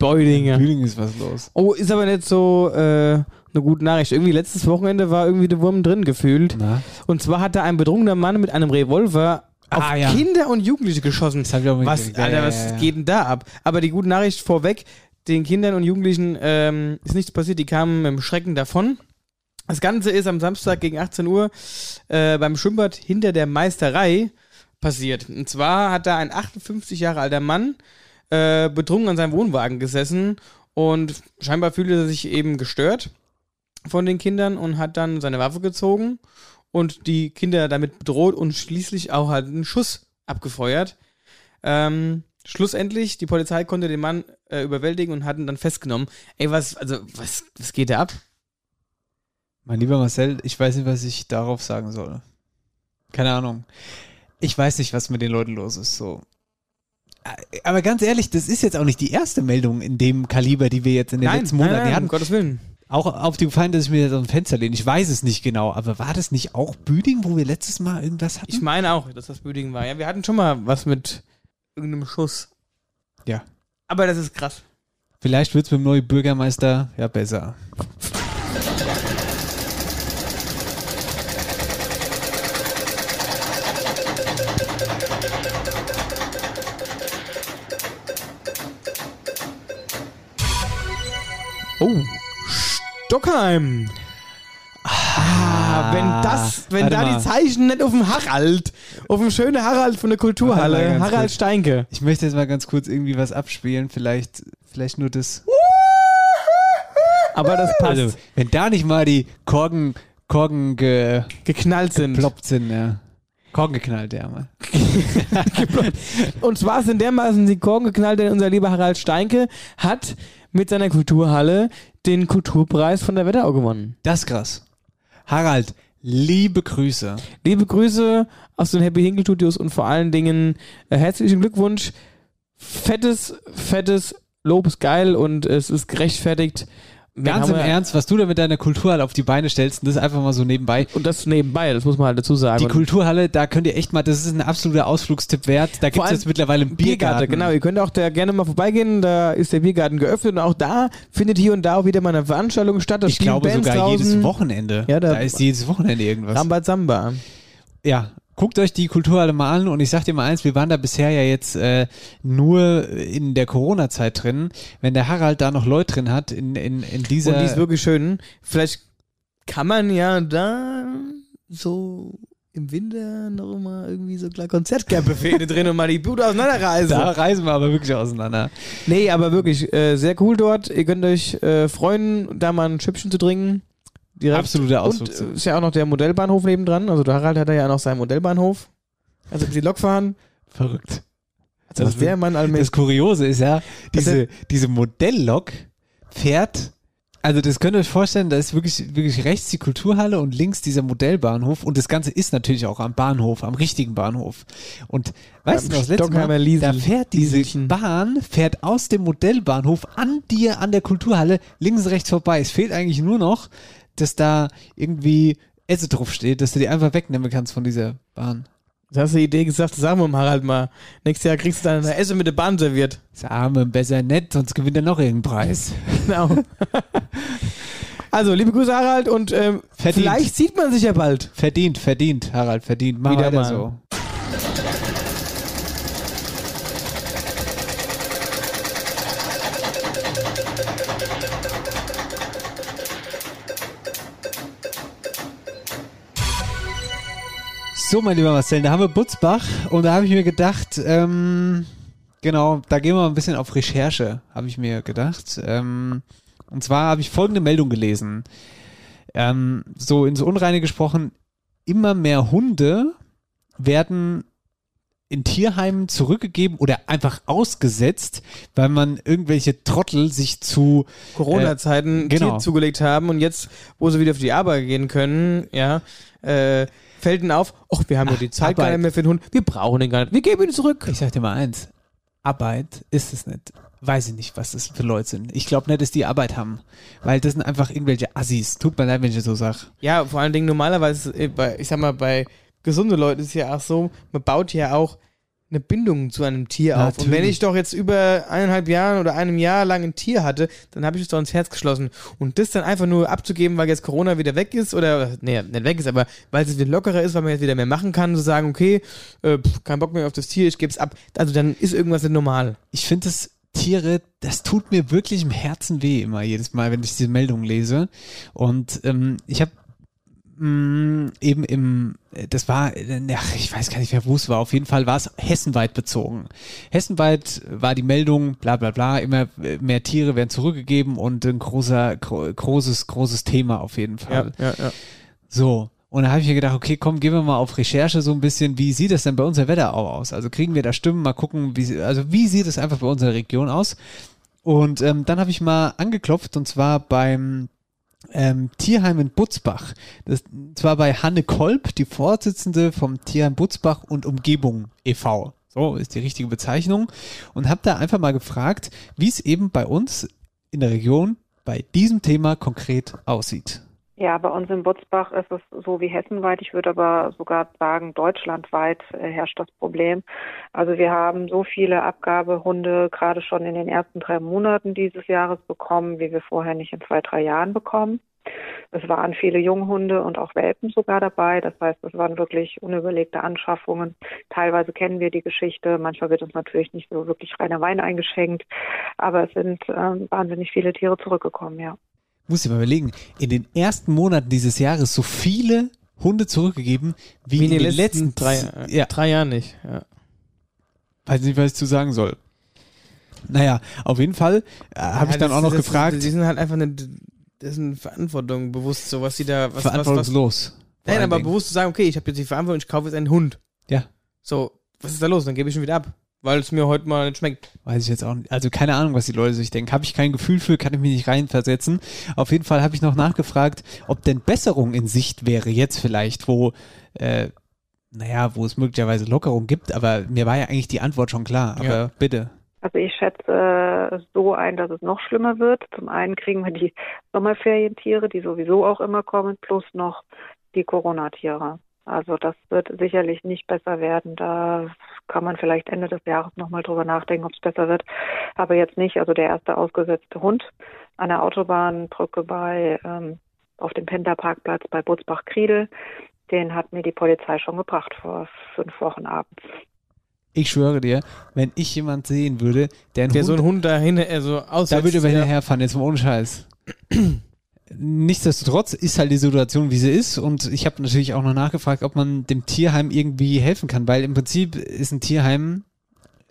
Losenbeudinger. Büdingen ist was los. Oh, ist aber nicht so äh, eine gute Nachricht. Irgendwie letztes Wochenende war irgendwie der Wurm drin gefühlt. Na? Und zwar hat da ein betrunkener Mann mit einem Revolver auf Ah, ja. Kinder und Jugendliche geschossen. Das hab ich auch Was. Ja, Alter, was geht denn da ab? Aber die gute Nachricht vorweg, den Kindern und Jugendlichen ähm, ist nichts passiert, die kamen dem Schrecken davon. Das Ganze ist am Samstag gegen 18 Uhr äh, beim Schwimmbad hinter der Meisterei passiert. Und zwar hat da ein 58 Jahre alter Mann äh, betrunken an seinem Wohnwagen gesessen und scheinbar fühlte er sich eben gestört von den Kindern und hat dann seine Waffe gezogen und die Kinder damit bedroht und schließlich auch halt einen Schuss abgefeuert. Ähm, schlussendlich, die Polizei konnte den Mann äh, überwältigen und hat ihn dann festgenommen. Ey, was, also, was, was geht da ab? Mein lieber Marcel, ich weiß nicht, was ich darauf sagen soll. Keine Ahnung. Ich weiß nicht, was mit den Leuten los ist. So. Aber ganz ehrlich, das ist jetzt auch nicht die erste Meldung in dem Kaliber, die wir jetzt in den Nein, letzten nein, Monaten nein, hatten. um Gottes Willen. Auch auf die Gefallen, dass ich mir jetzt aus dem Fenster lehne. Ich weiß es nicht genau, aber war das nicht auch Büding, wo wir letztes Mal irgendwas hatten? Ich meine auch, dass das Büdingen war. Ja, wir hatten schon mal was mit irgendeinem Schuss. Ja. Aber das ist krass. Vielleicht wird es mit dem neuen Bürgermeister ja besser. Oh, Stockheim. Ah, wenn das, wenn warte da mal. die Zeichen nicht auf dem Harald, auf dem schönen Harald von der Kulturhalle, Harald kurz. Steinke. Ich möchte jetzt mal ganz kurz irgendwie was abspielen. Vielleicht, vielleicht nur das. Aber das passt. Also, wenn da nicht mal die Korken, Korken ge, geknallt sind. geploppt sind, ja. Korken geknallt, ja, mal. Und zwar sind dermaßen die Korken geknallt, denn unser lieber Harald Steinke hat mit seiner Kulturhalle den Kulturpreis von der Wetterau gewonnen. Das ist krass. Harald, liebe Grüße. Liebe Grüße aus den Happy Hinkle Studios und vor allen Dingen äh, herzlichen Glückwunsch. Fettes, fettes Lob ist geil und es ist gerechtfertigt. Ganz im Ernst, was du da mit deiner Kulturhalle auf die Beine stellst, und das ist einfach mal so nebenbei. Und das nebenbei, das muss man halt dazu sagen. Die Kulturhalle, da könnt ihr echt mal, das ist ein absoluter Ausflugstipp wert. Da gibt es jetzt mittlerweile einen Biergarten. Genau, ihr könnt auch da gerne mal vorbeigehen. Da ist der Biergarten geöffnet und auch da findet hier und da auch wieder mal eine Veranstaltung statt. Da Ich glaube Bands sogar draußen. jedes Wochenende. Ja, da- da ist jedes Wochenende irgendwas. Rambazamba. ja, guckt euch die Kulturhalle mal an und ich sag dir mal eins, wir waren da bisher ja jetzt äh, nur in der Corona-Zeit drin. Wenn der Harald da noch Leute drin hat, in, in, in dieser... Und die ist wirklich schön. Vielleicht kann man ja da so im Winter noch mal irgendwie so klar Konzertbuffet drin und mal die Bude auseinanderreißen. da reisen wir aber wirklich auseinander. Nee, aber wirklich äh, sehr cool dort. Ihr könnt euch äh, freuen, da mal ein Schüppchen zu trinken. Direkt. Absoluter Und Ausflug. äh, ist ja auch noch der Modellbahnhof nebendran. Also der Harald hat ja noch seinen Modellbahnhof. Also die Lok fahren. Verrückt. Also was der Mann allmählich- Das Kuriose ist ja, diese, diese Modelllok fährt, also das könnt ihr euch vorstellen, da ist wirklich, wirklich rechts die Kulturhalle und links dieser Modellbahnhof und das Ganze ist natürlich auch am Bahnhof, am richtigen Bahnhof. Und weißt Am du noch, das letzte Stockheimer Mal, Liesel- da fährt diese Bahn, fährt aus dem Modellbahnhof an dir, an der Kulturhalle, links und rechts vorbei. Es fehlt eigentlich nur noch, dass da irgendwie Esse drauf steht, dass du die einfach wegnehmen kannst von dieser Bahn. Das hast du die Idee gesagt, sagen wir dem Harald mal. Nächstes Jahr kriegst du dann eine Essen mit der Bahn serviert. Wir besser nicht, sonst gewinnt er noch irgendeinen Preis. Genau. also, liebe Grüße, Harald, und ähm, vielleicht sieht man sich ja bald. Verdient, verdient, Harald, verdient. Mach Wieder weiter mal. so. So, mein lieber Marcel, da haben wir Butzbach und da habe ich mir gedacht, ähm, genau, da gehen wir mal ein bisschen auf Recherche, habe ich mir gedacht. Ähm, und zwar habe ich folgende Meldung gelesen. Ähm, so ins Unreine gesprochen, immer mehr Hunde werden in Tierheimen zurückgegeben oder einfach ausgesetzt, weil man irgendwelche Trottel sich zu Corona-Zeiten äh, genau. Zugelegt haben und jetzt, wo sie wieder auf die Arbeit gehen können, ja, äh, fällt ihnen auf, ach, wir haben ja die Zeit gar Arbeit. nicht mehr für den Hund, wir brauchen den gar nicht, wir geben ihn zurück. Ich sag dir mal eins, Arbeit ist es nicht. Weiß ich nicht, was das für Leute sind. Ich glaube nicht, dass die Arbeit haben, weil das sind einfach irgendwelche Assis. Tut mir leid, wenn ich das so sag. Ja, vor allen Dingen normalerweise, äh, ich sag mal, bei gesunden Leuten ist es ja auch so, man baut ja auch eine Bindung zu einem Tier auf. Und wenn Natürlich. ich doch jetzt über eineinhalb Jahren oder einem Jahr lang ein Tier hatte, dann habe ich es doch ins Herz geschlossen. Und das dann einfach nur abzugeben, weil jetzt Corona wieder weg ist oder, nee, nicht weg ist, aber weil es wieder lockerer ist, weil man jetzt wieder mehr machen kann, zu sagen, okay, äh, pff, kein Bock mehr auf das Tier, ich gebe es ab. Also dann ist irgendwas nicht normal. Ich finde das Tiere, das tut mir wirklich im Herzen weh immer jedes Mal, wenn ich diese Meldung lese. Und ähm, ich habe eben im, das war, äh, ach, ich weiß gar nicht mehr, wo es war. Auf jeden Fall war es hessenweit bezogen. Hessenweit war die Meldung, bla bla bla, immer mehr Tiere werden zurückgegeben und ein großer, gro großes, großes Thema auf jeden Fall. Ja, ja, ja. So. Und da habe ich mir gedacht, okay, komm, gehen wir mal auf Recherche so ein bisschen, wie sieht es denn bei unserer Wetterau aus? Also kriegen wir da Stimmen, mal gucken, wie, also wie sieht es einfach bei unserer Region aus? Und ähm, dann habe ich mal angeklopft und zwar beim ähm, Tierheim in Butzbach. Das, zwar bei Hanne Kolb, die Vorsitzende vom Tierheim Butzbach und Umgebung e.V. So ist die richtige Bezeichnung. Und habe da einfach mal gefragt, wie es eben bei uns in der Region bei diesem Thema konkret aussieht. Ja, bei uns in Butzbach ist es so wie hessenweit. Ich würde aber sogar sagen, deutschlandweit äh, herrscht das Problem. Also wir haben so viele Abgabehunde gerade schon in den ersten drei Monaten dieses Jahres bekommen, wie wir vorher nicht in zwei, drei Jahren bekommen. Es waren viele Junghunde und auch Welpen sogar dabei. Das heißt, es waren wirklich unüberlegte Anschaffungen. Teilweise kennen wir die Geschichte. Manchmal wird uns natürlich nicht so wirklich reiner Wein eingeschenkt. Aber es sind ähm, wahnsinnig viele Tiere zurückgekommen, ja. Muss ich mal überlegen, in den ersten Monaten dieses Jahres so viele Hunde zurückgegeben wie, Wie in, den letzten, drei, ja. drei Jahren nicht. Ja. Weiß nicht, was ich zu sagen soll. Naja, auf jeden Fall äh, habe Ja, ich dann auch noch das- gefragt, Die sind halt einfach nicht, das ist Verantwortung bewusst, so was sie da, was, verantwortungslos. Was, was, nein, aber bewusst zu sagen, okay, ich habe jetzt die Verantwortung, ich kaufe jetzt einen Hund. Ja. So, was ist da los? Dann gebe ich ihn wieder ab, weil es mir heute mal nicht schmeckt. Weiß ich jetzt auch nicht. Also keine Ahnung, was die Leute sich denken. Habe ich kein Gefühl für, kann ich mich nicht reinversetzen. Auf jeden Fall habe ich noch nachgefragt, ob denn Besserung in Sicht wäre, jetzt vielleicht, wo, äh, naja, wo es möglicherweise Lockerung gibt, aber mir war ja eigentlich die Antwort schon klar. Aber Ja. bitte. Also ich schätze äh, es so ein, dass es noch schlimmer wird. Zum einen kriegen wir die Sommerferientiere, die sowieso auch immer kommen, plus noch die Corona-Tiere. Also das wird sicherlich nicht besser werden. Da kann man vielleicht Ende des Jahres nochmal drüber nachdenken, ob es besser wird. Aber jetzt nicht. Also der erste ausgesetzte Hund an der Autobahnbrücke bei ähm, auf dem Pendlerparkplatz bei Butzbach-Kriedel, den hat mir die Polizei schon gebracht vor fünf Wochen abends. Ich schwöre dir, wenn ich jemand sehen würde, der einen Der Hund, so einen Hund dahin, also aussetzt. da würde über ja. hinterherfahren, jetzt mal ohne Scheiß. Nichtsdestotrotz ist halt die Situation, wie sie ist. Und ich habe natürlich auch noch nachgefragt, ob man dem Tierheim irgendwie helfen kann, weil im Prinzip ist ein Tierheim,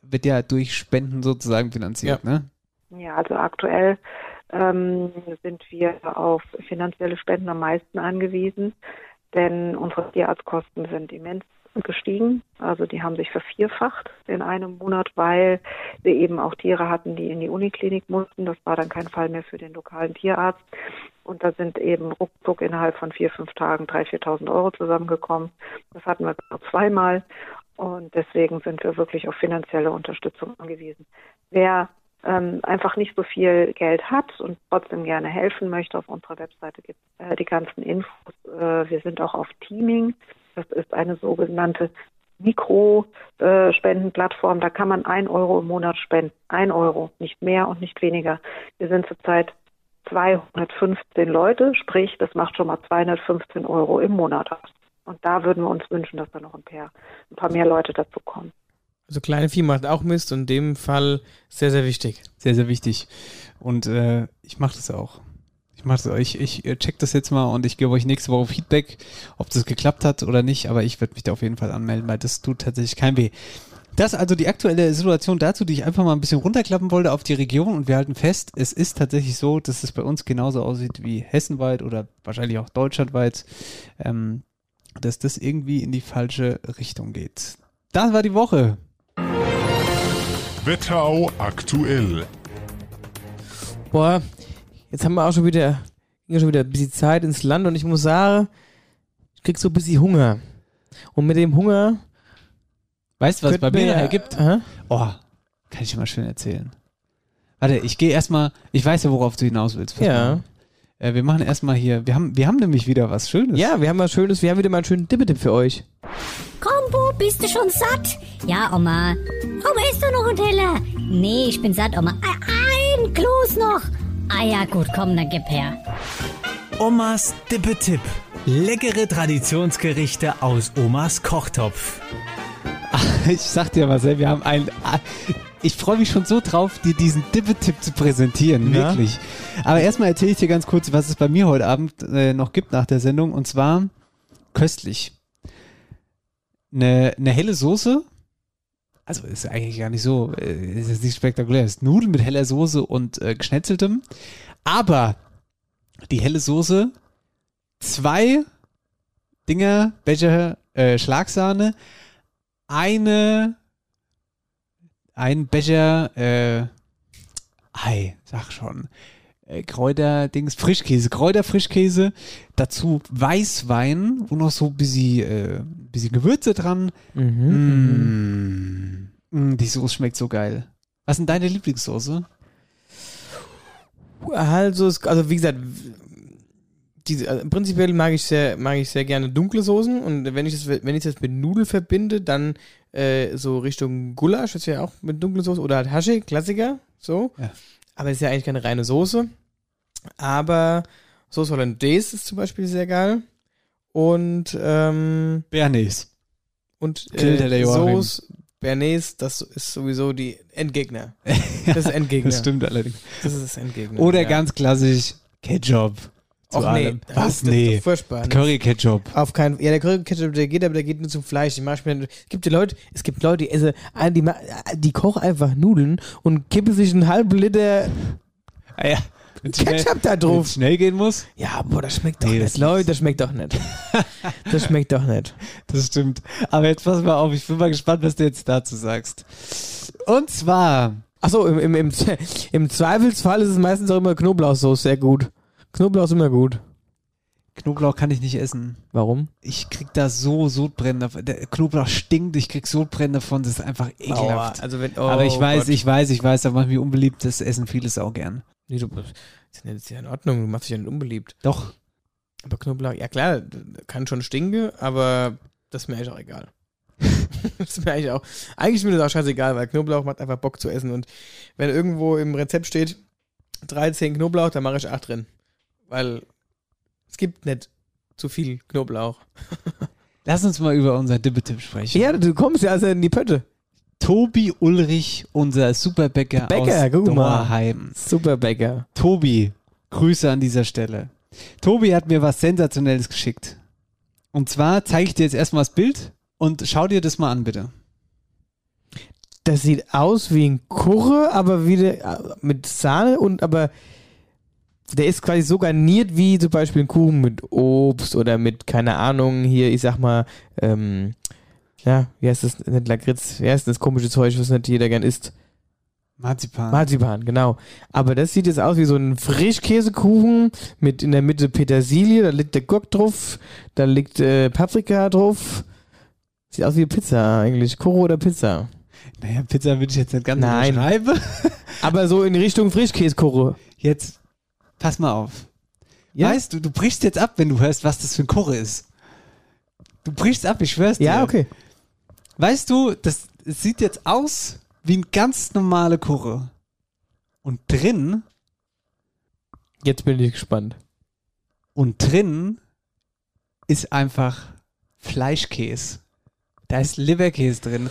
wird ja durch Spenden sozusagen finanziert, ne? Ja, also aktuell ähm, sind wir auf finanzielle Spenden am meisten angewiesen, denn unsere Tierarztkosten sind immens gestiegen. Also die haben sich vervierfacht in einem Monat, weil wir eben auch Tiere hatten, die in die Uniklinik mussten. Das war dann kein Fall mehr für den lokalen Tierarzt. Und da sind eben ruckzuck innerhalb von vier, fünf Tagen 3.000, 4.000 Euro zusammengekommen. Das hatten wir genau zweimal. Und deswegen sind wir wirklich auf finanzielle Unterstützung angewiesen. Wer ähm, einfach nicht so viel Geld hat und trotzdem gerne helfen möchte, auf unserer Webseite gibt äh, die ganzen Infos. Äh, wir sind auch auf Teaming. Das ist eine sogenannte Mikrospendenplattform. Da kann man ein Euro im Monat spenden. Ein Euro, nicht mehr und nicht weniger. Wir sind zurzeit 215 Leute, sprich, das macht schon mal 215 Euro im Monat aus. Und da würden wir uns wünschen, dass da noch ein paar, ein paar mehr Leute dazu kommen. Also kleine Vieh macht auch Mist und in dem Fall sehr, sehr wichtig. Sehr, sehr wichtig. Und äh, ich mache das auch. Ich auch. Ich, ich check das jetzt mal und ich gebe euch nächste Woche Feedback, ob das geklappt hat oder nicht. Aber ich werde mich da auf jeden Fall anmelden, weil das tut tatsächlich kein weh. Das ist also die aktuelle Situation dazu, die ich einfach mal ein bisschen runterklappen wollte auf die Region und wir halten fest, es ist tatsächlich so, dass es bei uns genauso aussieht wie hessenweit oder wahrscheinlich auch deutschlandweit, ähm, dass das irgendwie in die falsche Richtung geht. Das war die Woche. Wetterau aktuell. Boah, jetzt haben wir auch schon wieder, ging ja schon wieder ein bisschen Zeit ins Land und ich muss sagen, ich krieg so ein bisschen Hunger. Und mit dem Hunger. Weißt du, was es bei mir wir- nachher gibt? Hä? Oh, kann ich dir mal schön erzählen. Warte, ich gehe erstmal, ich weiß ja, worauf du hinaus willst. Ja. Äh, wir machen erstmal hier, wir haben, wir haben nämlich wieder was Schönes. Ja, wir haben was Schönes, wir haben wieder mal einen schönen Dippetipp für euch. Kombo, bist du schon satt? Ja, Oma. Oma, isst du noch ein Teller? Nee, ich bin satt, Oma. Ein Kloß noch. Ah ja, gut, komm, dann gib her. Omas Dippetipp. Leckere Traditionsgerichte aus Omas Kochtopf. Ich sag dir, Marcel, wir haben ein. Ich freue mich schon so drauf, dir diesen Dippetipp zu präsentieren, Ja. wirklich. Aber erstmal erzähle ich dir ganz kurz, was es bei mir heute Abend äh, noch gibt nach der Sendung. Und zwar köstlich. Eine, eine helle Soße. Also ist eigentlich gar nicht so, äh, ist jetzt nicht spektakulär. Es ist Nudeln mit heller Soße und äh, geschnetzeltem. Aber die helle Soße, zwei Dinger, Becher äh, Schlagsahne, eine, ein Becher, äh, Ei, sag schon, äh, Kräuterdings, Frischkäse, Kräuterfrischkäse, dazu Weißwein und noch so ein bisschen, äh, bisschen Gewürze dran. Mhm. Mm. Mm, die Soße schmeckt so geil. Was ist denn deine Lieblingssoße? Also, also wie gesagt, diese, also prinzipiell mag ich sehr, mag ich sehr gerne dunkle Soßen und wenn ich das, wenn ich das mit Nudel verbinde, dann äh, so Richtung Gulasch, das ist ja auch mit dunkler Soße oder halt Hashi, Klassiker, so. Ja. Aber ist ja eigentlich keine reine Soße. Aber Soße Hollandaise ist zum Beispiel sehr geil. Und ähm, Bernays. Und äh. Soße Bernays, das ist sowieso die Endgegner. Das ist Endgegner. Das stimmt allerdings. Das ist das Endgegner. Oder ja. ganz klassisch Ketchup. Och, nee, allem. das Was? Nee. furchtbar. Curry-Ketchup. Auf keinen Ja, der Curry-Ketchup, der geht, aber der geht nur zum Fleisch. Die ich mir, es gibt die Leute, es gibt Leute, die essen, ah, die, die kochen einfach Nudeln und kippen sich einen halben Liter Ah ja, Ketchup da drauf. wenn's schnell gehen muss. Ja, boah, das schmeckt doch Nee, nicht. das- Leute, das schmeckt doch nicht. Das schmeckt doch nicht. Das stimmt. Aber jetzt pass mal auf, ich bin mal gespannt, was du jetzt dazu sagst. Und zwar. Achso, im, im, im, im Zweifelsfall ist es meistens auch immer Knoblauchsoße sehr gut. Knoblauch ist immer gut. Knoblauch kann ich nicht essen. Warum? Ich krieg da so Sodbrennen davon. Der Knoblauch stinkt, ich krieg Sodbrennen davon. Das ist einfach ekelhaft. Aua, also wenn- Aber ich oh weiß, Gott. ich weiß, ich weiß, da macht mich unbeliebt. Das essen viele auch gern. Nee, du bist das ist ja in Ordnung, du machst dich ja nicht unbeliebt. Doch. Aber Knoblauch, ja klar, kann schon stinken, aber das ist mir eigentlich auch egal. das ist mir eigentlich auch, eigentlich ist mir das auch scheißegal, weil Knoblauch macht einfach Bock zu essen und wenn irgendwo im Rezept steht 13 Knoblauch, dann mache ich 8 drin. Weil es gibt nicht zu viel Knoblauch. Lass uns mal über unser Dippetipp sprechen. Ja, du kommst ja also in die Pötte. Tobi Ulrich, unser Superbäcker Bäcker, aus. Dorheim. Superbäcker. Tobi, Grüße an dieser Stelle. Tobi hat mir was Sensationelles geschickt. Und zwar zeige ich dir jetzt erstmal das Bild und schau dir das mal an, bitte. Das sieht aus wie ein Kurre, aber wieder äh, mit Sahne und aber der ist quasi so garniert wie zum Beispiel ein Kuchen mit Obst oder mit, keine Ahnung, hier, ich sag mal, ähm, ja, wie heißt das, nicht Lakritz, wie heißt das komische Zeug, was nicht jeder gern isst? Marzipan. Marzipan, genau. Aber das sieht jetzt aus wie so ein Frischkäsekuchen mit in der Mitte Petersilie, da liegt der Gurk drauf, da liegt äh, Paprika drauf. Sieht aus wie Pizza eigentlich. Koro oder Pizza? Naja, Pizza würde ich jetzt nicht ganz Nein. Aber so in Richtung Frischkäsekoro. Jetzt, pass mal auf. Weißt du, du brichst jetzt ab, wenn du hörst, was das für ein Kurre ist. Du brichst ab, ich schwör's dir. Ja, okay. Weißt du, das, sieht jetzt aus wie ein ganz normale Kurre. Und drin, Jetzt bin ich gespannt. und drin ist einfach Fleischkäse. Da ist Leberkäse drin.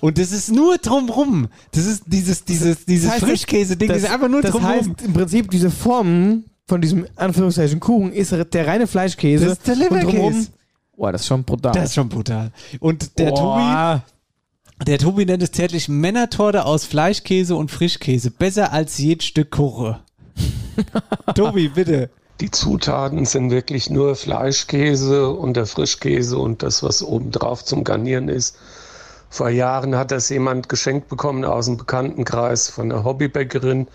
Und das ist nur drumrum. Das ist dieses, dieses, dieses Das heißt, Frischkäse-Ding, das, ist einfach nur Das drumrum. heißt im Prinzip, diese Form von diesem Anführungszeichen Kuchen ist der reine Fleischkäse. Das ist der Leberkäse. Boah, das ist schon brutal. Das ist schon brutal. Und der Boah. Tobi, der Tobi nennt es zärtlich Männertorte aus Fleischkäse und Frischkäse. Besser als jedes Stück Kurre. Tobi, bitte. Die Zutaten sind wirklich nur Fleischkäse und der Frischkäse und das, was obendrauf zum Garnieren ist. Vor Jahren hat das jemand geschenkt bekommen aus dem Bekanntenkreis von einer Hobbybäckerin.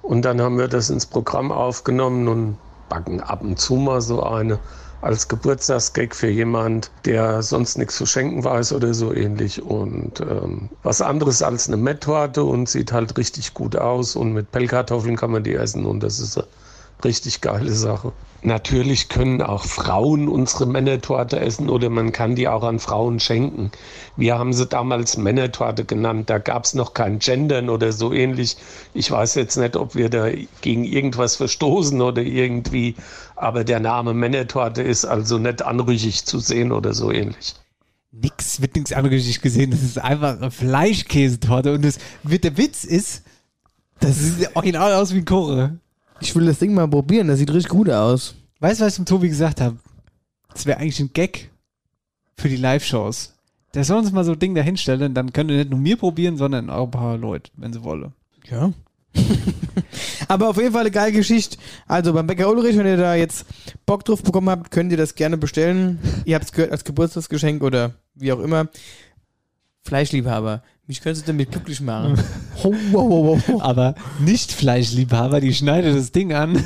Und dann haben wir das ins Programm aufgenommen und backen ab und zu mal so eine als Geburtstagsgag für jemand, der sonst nichts zu schenken weiß oder so ähnlich. Und ähm, was anderes als eine Metttorte und sieht halt richtig gut aus. Und mit Pellkartoffeln kann man die essen und das ist eine richtig geile Sache. Natürlich können auch Frauen unsere Männertorte essen oder man kann die auch an Frauen schenken. Wir haben sie damals Männertorte genannt. Da gab es noch kein Gendern oder so ähnlich. Ich weiß jetzt nicht, ob wir da gegen irgendwas verstoßen oder irgendwie. Aber der Name Männertorte ist also nicht anrüchig zu sehen oder so ähnlich. Nix, wird nichts anderes gesehen. Das ist einfach eine Fleischkäsetorte. Und das, der Witz ist, das sieht original aus wie ein Kurre. Ich will das Ding mal probieren, das sieht richtig gut aus. Weißt du, was ich zum Tobi gesagt habe? Das wäre eigentlich ein Gag für die Live-Shows. Der soll uns mal so ein Ding dahinstellen, dann könnt ihr nicht nur mir probieren, sondern auch ein paar Leute, wenn sie wollen. Ja. Aber auf jeden Fall eine geile Geschichte. Also beim Bäcker Ulrich, wenn ihr da jetzt Bock drauf bekommen habt, könnt ihr das gerne bestellen. Ihr habt es gehört als Geburtstagsgeschenk oder wie auch immer. Fleischliebhaber. Mich könntest du damit glücklich machen. Ho, ho, ho. Aber nicht Fleischliebhaber, die schneiden das Ding an.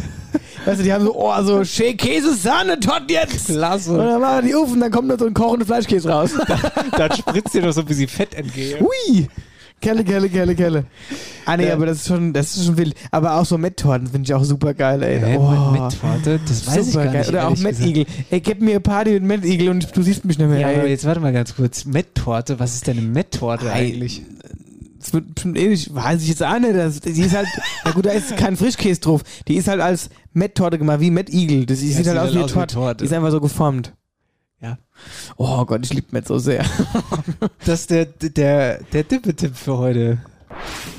Weißt du, die haben so, oh, so schön Käse, Sahne, Tott jetzt. Klasse. Und dann machen die und dann kommt da so ein kochender Fleischkäse raus. Dann spritzt dir doch so ein bisschen Fett entgegen. Hui! Kelle, Kelle, Kelle, Kelle. Ah nee, Ja. aber das ist schon, das ist schon wild. Aber auch so Metttorten finde ich auch super geil, ey. Hä, oh, Metttorte? Das weiß ich super gar geil. nicht, Oder auch Mettigel. Ey, gib mir eine Party mit Mettigel und du siehst mich nicht mehr. Ja, ey. aber jetzt warte mal ganz kurz. Metttorte, was ist denn eine Metttorte Ei, eigentlich? Das wird bestimmt ähnlich, weiß ich jetzt auch nicht. Das, die ist halt, na gut, da ist kein Frischkäse drauf. Die ist halt als Metttorte gemacht, wie Mettigel. Das die Ja, sieht halt sieht aus halt wie eine aus wie Torte. Torte. Die ist einfach so geformt. Ja. Oh Gott, ich liebe Met so sehr. Das ist der, der, der Dippetipp für heute.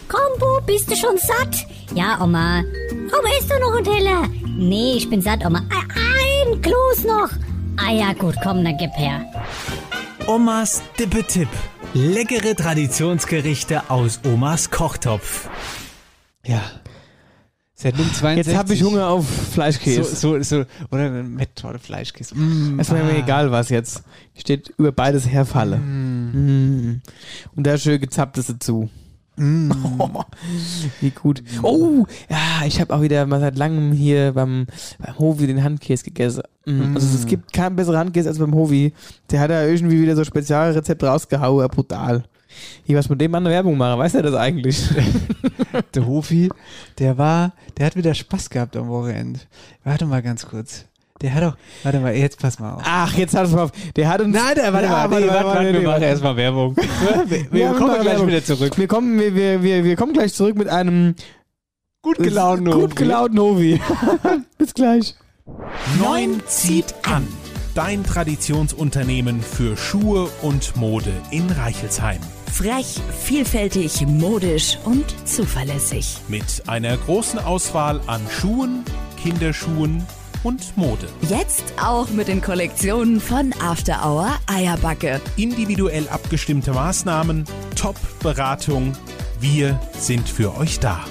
Komm, Bub, bist du schon satt? Ja, Oma. Oma, isst du noch einen Teller? Nee, ich bin satt, Oma. Ein, ein Kloß noch. Ah ja, gut, komm, dann gib her. Omas Dippetipp. Leckere Traditionsgerichte aus Omas Kochtopf. Ja. Sendung 62. Jetzt habe ich Hunger auf Fleischkäse. So, so, so, oder eine Metttorte Fleischkäse. Mm, Es war mir ah. egal, was jetzt. Steht über beides Herfalle. Mm. Und da schön gezapptes dazu. Mm. Wie gut. Oh, ja, ich habe auch wieder mal seit langem hier beim, beim Hovi den Handkäse gegessen. Mm. Also es gibt keinen besseren Handkäse als beim Hovi. Der hat da irgendwie wieder so Spezialrezept rausgehauen, brutal. Hier, was mit dem an der Werbung machen, weiß er das eigentlich? Der Hofi, der war, der hat wieder Spaß gehabt am Wochenende. Warte mal ganz kurz. Der hat doch, warte mal, jetzt pass mal auf. Ach, jetzt hat es mal auf. Der hat uns. Nein, der, warte Ja, mal, nee, warte, warte, wir machen erstmal Werbung. Wir, wir Ja, kommen gleich Werbung. wieder zurück. Wir kommen, wir, wir, wir, wir kommen gleich zurück mit einem gut gelaunten Hovi. Gut gelaunten Hovi. Bis gleich. Neun zieht an. Dein Traditionsunternehmen für Schuhe und Mode in Reichelsheim. Frech, vielfältig, modisch und zuverlässig. Mit einer großen Auswahl an Schuhen, Kinderschuhen und Mode. Jetzt auch mit den Kollektionen von After Hour Eierbacke. Individuell abgestimmte Maßnahmen, Top-Beratung. Wir sind für euch da.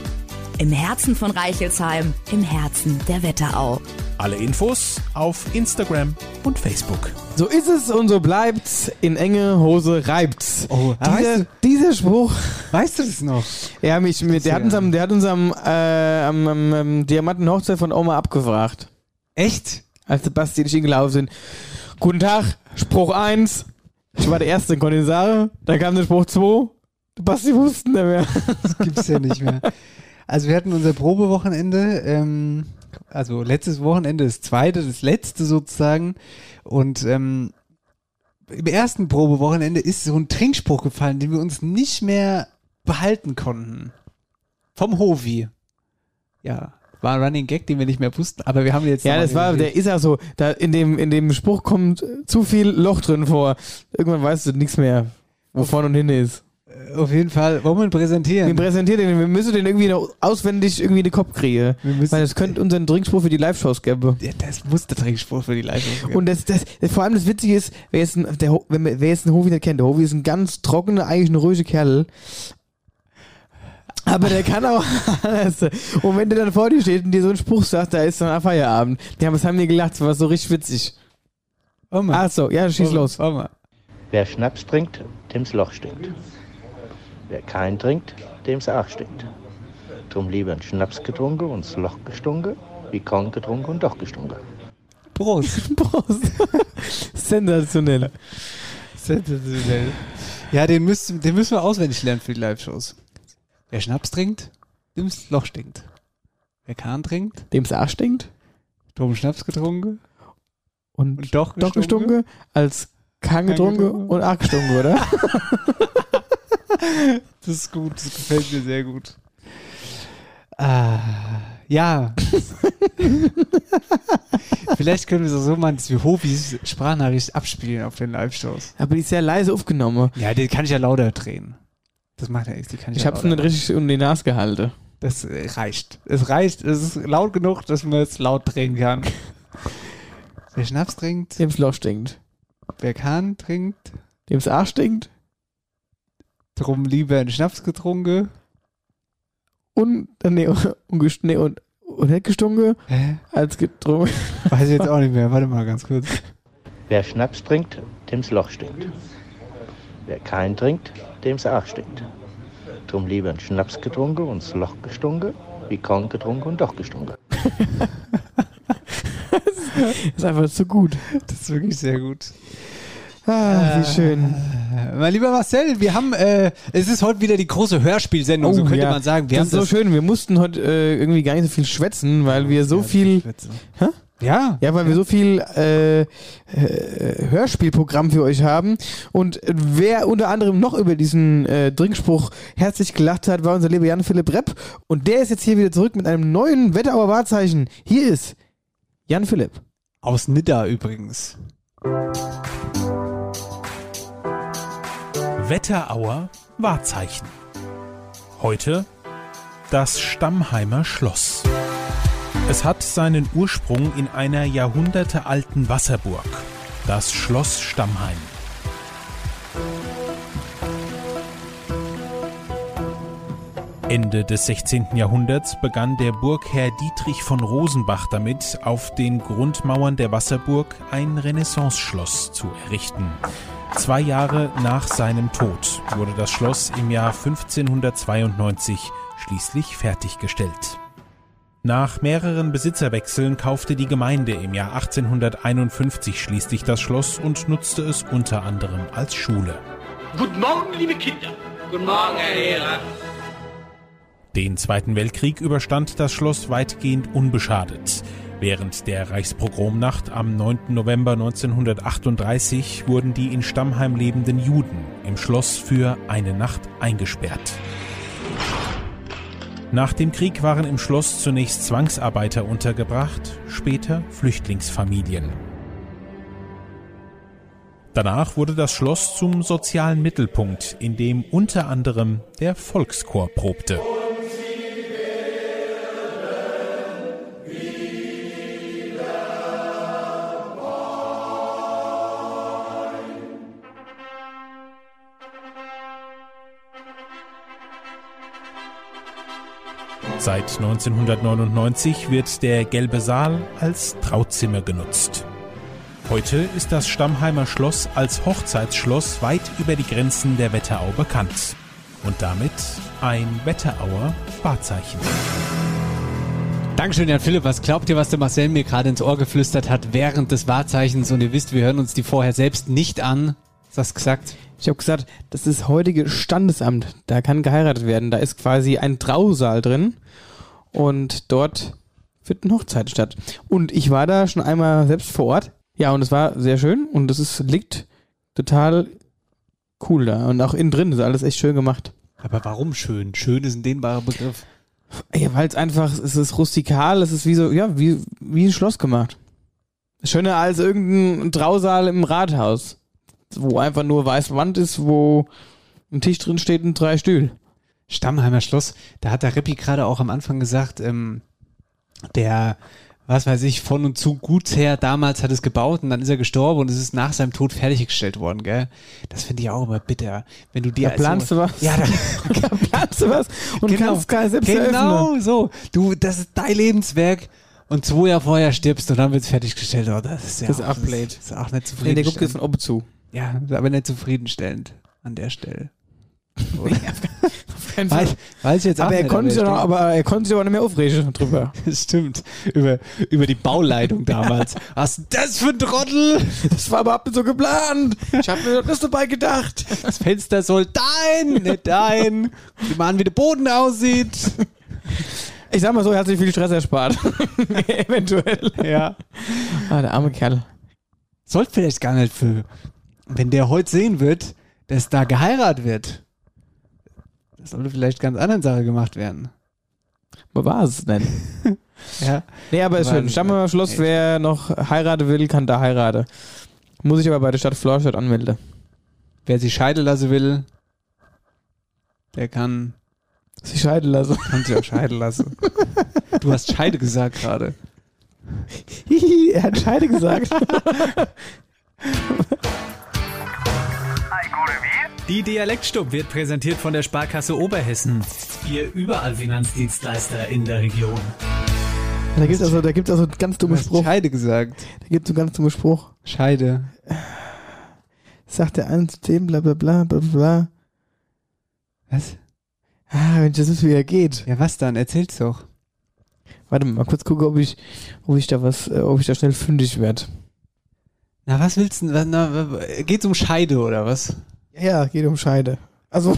Im Herzen von Reichelsheim, im Herzen der Wetterau. Alle Infos auf Instagram und Facebook. So ist es und so bleibt's. In enge Hose reibt's. Oh, dieser, weißt dieser Spruch. Weißt du das noch? Ja, mich, mit, der, hat uns am, der hat uns am, äh, am, am, am Diamantenhochzeit von Oma abgefragt. Echt? Als Sebastian und ich hingelaufen sind. Guten Tag, Spruch 1. Ich war der Erste in Kondensare. Da kam der Spruch 2. Basti wussten nicht mehr. Das gibt's ja nicht mehr. Also wir hatten unser Probewochenende, ähm, also letztes Wochenende, das zweite, das letzte sozusagen. Und ähm, im ersten Probewochenende ist so ein Trinkspruch gefallen, den wir uns nicht mehr behalten konnten. Vom Hovi. Ja, war ein Running Gag, den wir nicht mehr wussten, aber wir haben jetzt Ja, das war, der ist auch so. Da in dem, in dem Spruch kommt zu viel Loch drin vor. Irgendwann weißt du nichts mehr, wo vorne und hinten ist. Auf jeden Fall, wollen wir ihn präsentieren? Wir präsentieren den, wir müssen den irgendwie noch auswendig irgendwie in den Kopf kriegen. Weil das könnte unseren Trinkspruch für die Live-Shows geben. Ja, das muss der Trinkspruch für die Live-Shows Und das, das, das, vor allem das Witzige ist, wer jetzt, ein, der, wenn, wer jetzt einen Hovi nicht kennt, der Hovi ist ein ganz trockener, eigentlich ein ruhiger Kerl. Aber der kann auch alles. Und wenn der dann vor dir steht und dir so einen Spruch sagt, da ist dann ein Feierabend. Ja, was haben wir gelacht? Das war so richtig witzig. Ach so, ja, schieß los. Wer Schnaps trinkt, dem's Loch stinkt. Wer keinen trinkt, dem's Arsch stinkt. Drum lieber ein Schnaps getrunken und das Loch gestunken, wie Korn getrunken und doch gestunken. Prost. Prost. Sensationell. Sensationell. Ja, den müssen, den müssen wir auswendig lernen für die Live-Shows. Wer Schnaps trinkt, dem's Loch stinkt. Wer Kahn trinkt, dem's Arsch stinkt. Drum Schnaps getrunken. Und, doch Doch gestunken, als Kahn getrunken und Arsch gestunken, oder? Das ist gut, das gefällt mir sehr gut. Ah, ja. Vielleicht können wir es so machen, dass wir Hobis Sprachnachricht abspielen auf den Live-Shows. Aber die ist sehr leise aufgenommen. Ja, die kann ich ja lauter drehen. Das macht ja nichts, die kann ich, Ich ja hab's lauter nicht richtig um die Nase gehalten. Das äh, reicht. Es reicht. Es ist laut genug, dass man es laut drehen kann. Wer Schnaps trinkt, Dem's Loch stinkt. wer Kahn trinkt, Dem's Arsch stinkt. Drum lieber einen Schnaps getrunken. Und, äh, nee, und, nee, und, und nicht gestunken, Hä? als getrunken. Weiß ich jetzt auch nicht mehr. Warte mal ganz kurz. Wer Schnaps trinkt, dem's Loch stinkt. Wer keinen trinkt, dem's Arsch stinkt. Drum lieber ein Schnaps getrunken und das Loch gestunken, wie Korn getrunken und doch gestunken. Das ist einfach zu gut. Das ist wirklich sehr gut. Ah, wie schön. Äh, Mein lieber Marcel, wir haben, äh, es ist heute wieder die große Hörspielsendung, so könnte Oh, ja. man sagen. Wir das haben ist so schön. Wir mussten heute äh, irgendwie gar nicht so viel schwätzen, weil wir so viel. Hä? Ja. Ja, weil wir so viel äh, äh, Hörspielprogramm für euch haben. Und wer unter anderem noch über diesen äh, Trinkspruch herzlich gelacht hat, war unser lieber Jan Philipp Repp. Und der ist jetzt hier wieder zurück mit einem neuen Wetterauer Wahrzeichen. Hier ist Jan Philipp. Aus Nidda übrigens. Wetterauer Wahrzeichen. Heute das Stammheimer Schloss. Es hat seinen Ursprung in einer jahrhundertealten Wasserburg, das Schloss Stammheim. Ende des 16. Jahrhunderts begann der Burgherr Dietrich von Rosenbach damit, auf den Grundmauern der Wasserburg ein Renaissanceschloss zu errichten. Zwei Jahre nach seinem Tod wurde das Schloss im Jahr 1592 schließlich fertiggestellt. Nach mehreren Besitzerwechseln kaufte die Gemeinde im Jahr 1851 schließlich das Schloss und nutzte es unter anderem als Schule. Guten Morgen, liebe Kinder. Guten Morgen, Herr Lehrer. Den Zweiten Weltkrieg überstand das Schloss weitgehend unbeschadet. Während der Reichspogromnacht am 9. November 1938 wurden die in Stammheim lebenden Juden im Schloss für eine Nacht eingesperrt. Nach dem Krieg waren im Schloss zunächst Zwangsarbeiter untergebracht, später Flüchtlingsfamilien. Danach wurde das Schloss zum sozialen Mittelpunkt, in dem unter anderem der Volkschor probte. Seit 1999 wird der Gelbe Saal als Trauzimmer genutzt. Heute ist das Stammheimer Schloss als Hochzeitsschloss weit über die Grenzen der Wetterau bekannt. Und damit ein Wetterauer Wahrzeichen. Dankeschön, Jan Philipp. Was glaubt ihr, was der Marcel mir gerade ins Ohr geflüstert hat während des Wahrzeichens? Und ihr wisst, wir hören uns die vorher selbst nicht an. Was hast du gesagt? Ich habe gesagt, das ist heutige Standesamt. Da kann geheiratet werden. Da ist quasi ein Trausaal drin. Und dort findet eine Hochzeit statt. Und ich war da schon einmal selbst vor Ort. Ja, und es war sehr schön. Und es ist, liegt total cool da. Und auch innen drin ist alles echt schön gemacht. Aber warum schön? Schön ist ein dehnbarer Begriff. Ja, weil es einfach, es ist rustikal, es ist wie so, ja, wie, wie ein Schloss gemacht. Schöner als irgendein Trausaal im Rathaus, wo einfach nur weiß Wand ist, wo ein Tisch drin steht und drei Stühle. Stammheimer Schloss, da hat der Reppi gerade auch am Anfang gesagt, ähm, der, was weiß ich, von und zu Gutsherr damals hat es gebaut und dann ist er gestorben und es ist nach seinem Tod fertiggestellt worden, gell? Das finde ich auch immer bitter. Wenn du dir Da planst du was. Ja, da, da planst du was und kannst gar selbst Genau, eröffnen. so. Du, das ist dein Lebenswerk und zwei Jahre vorher stirbst und dann wird es fertiggestellt. Oh, das ist ja Das ist auch, abblade. Das ist auch nicht Nee, der guckt jetzt von oben zu. Ja, aber nicht zufriedenstellend an der Stelle. Weiß, weiß ich jetzt aber er konnte sich aber aber, er konnte sich aber nicht mehr aufregen drüber. Das stimmt. Über, über die Bauleitung damals. Was ist das für ein Trottel? Das war überhaupt nicht so geplant. Ich habe mir das dabei gedacht. Das Fenster soll dein, nicht dein. Guck mal an, wie der Boden aussieht. Ich sag mal so, er hat sich viel Stress erspart. Eventuell. Ja. Ah, der arme Kerl. Sollte vielleicht gar nicht für, wenn der heute sehen wird, dass da geheiratet wird. Das sollte vielleicht ganz anderen Sache gemacht werden. Aber war es denn? Ja. Nee, aber ist schön. nicht Stammer mehr. Schloss, wer noch heiraten will, kann da heiraten. Muss ich aber bei der Stadt Florstadt anmelden. Wer sich scheiden lassen will, der kann, Sich scheiden lassen. kann sich auch scheiden lassen. Du hast Scheide gesagt gerade. Er hat Scheide gesagt. Die Dialektstub wird präsentiert von der Sparkasse Oberhessen. Ihr überall Finanzdienstleister in der Region. Da gibt es also, da gibt's also einen ganz dummen Spruch. Scheide gesagt. Da gibt es einen ganz dummen Spruch. Scheide. Sagt der eins zu dem, bla bla bla bla bla. Was? Ah, wenn ich das wüsste, wie er geht. Ja, was dann? Erzähl's doch. Warte mal, mal kurz gucken, ob ich, ob ich da was, äh, ob ich da schnell fündig werde. Na, was willst du? denn? Na, geht's um Scheide oder was? Ja, geht um Scheide. Also,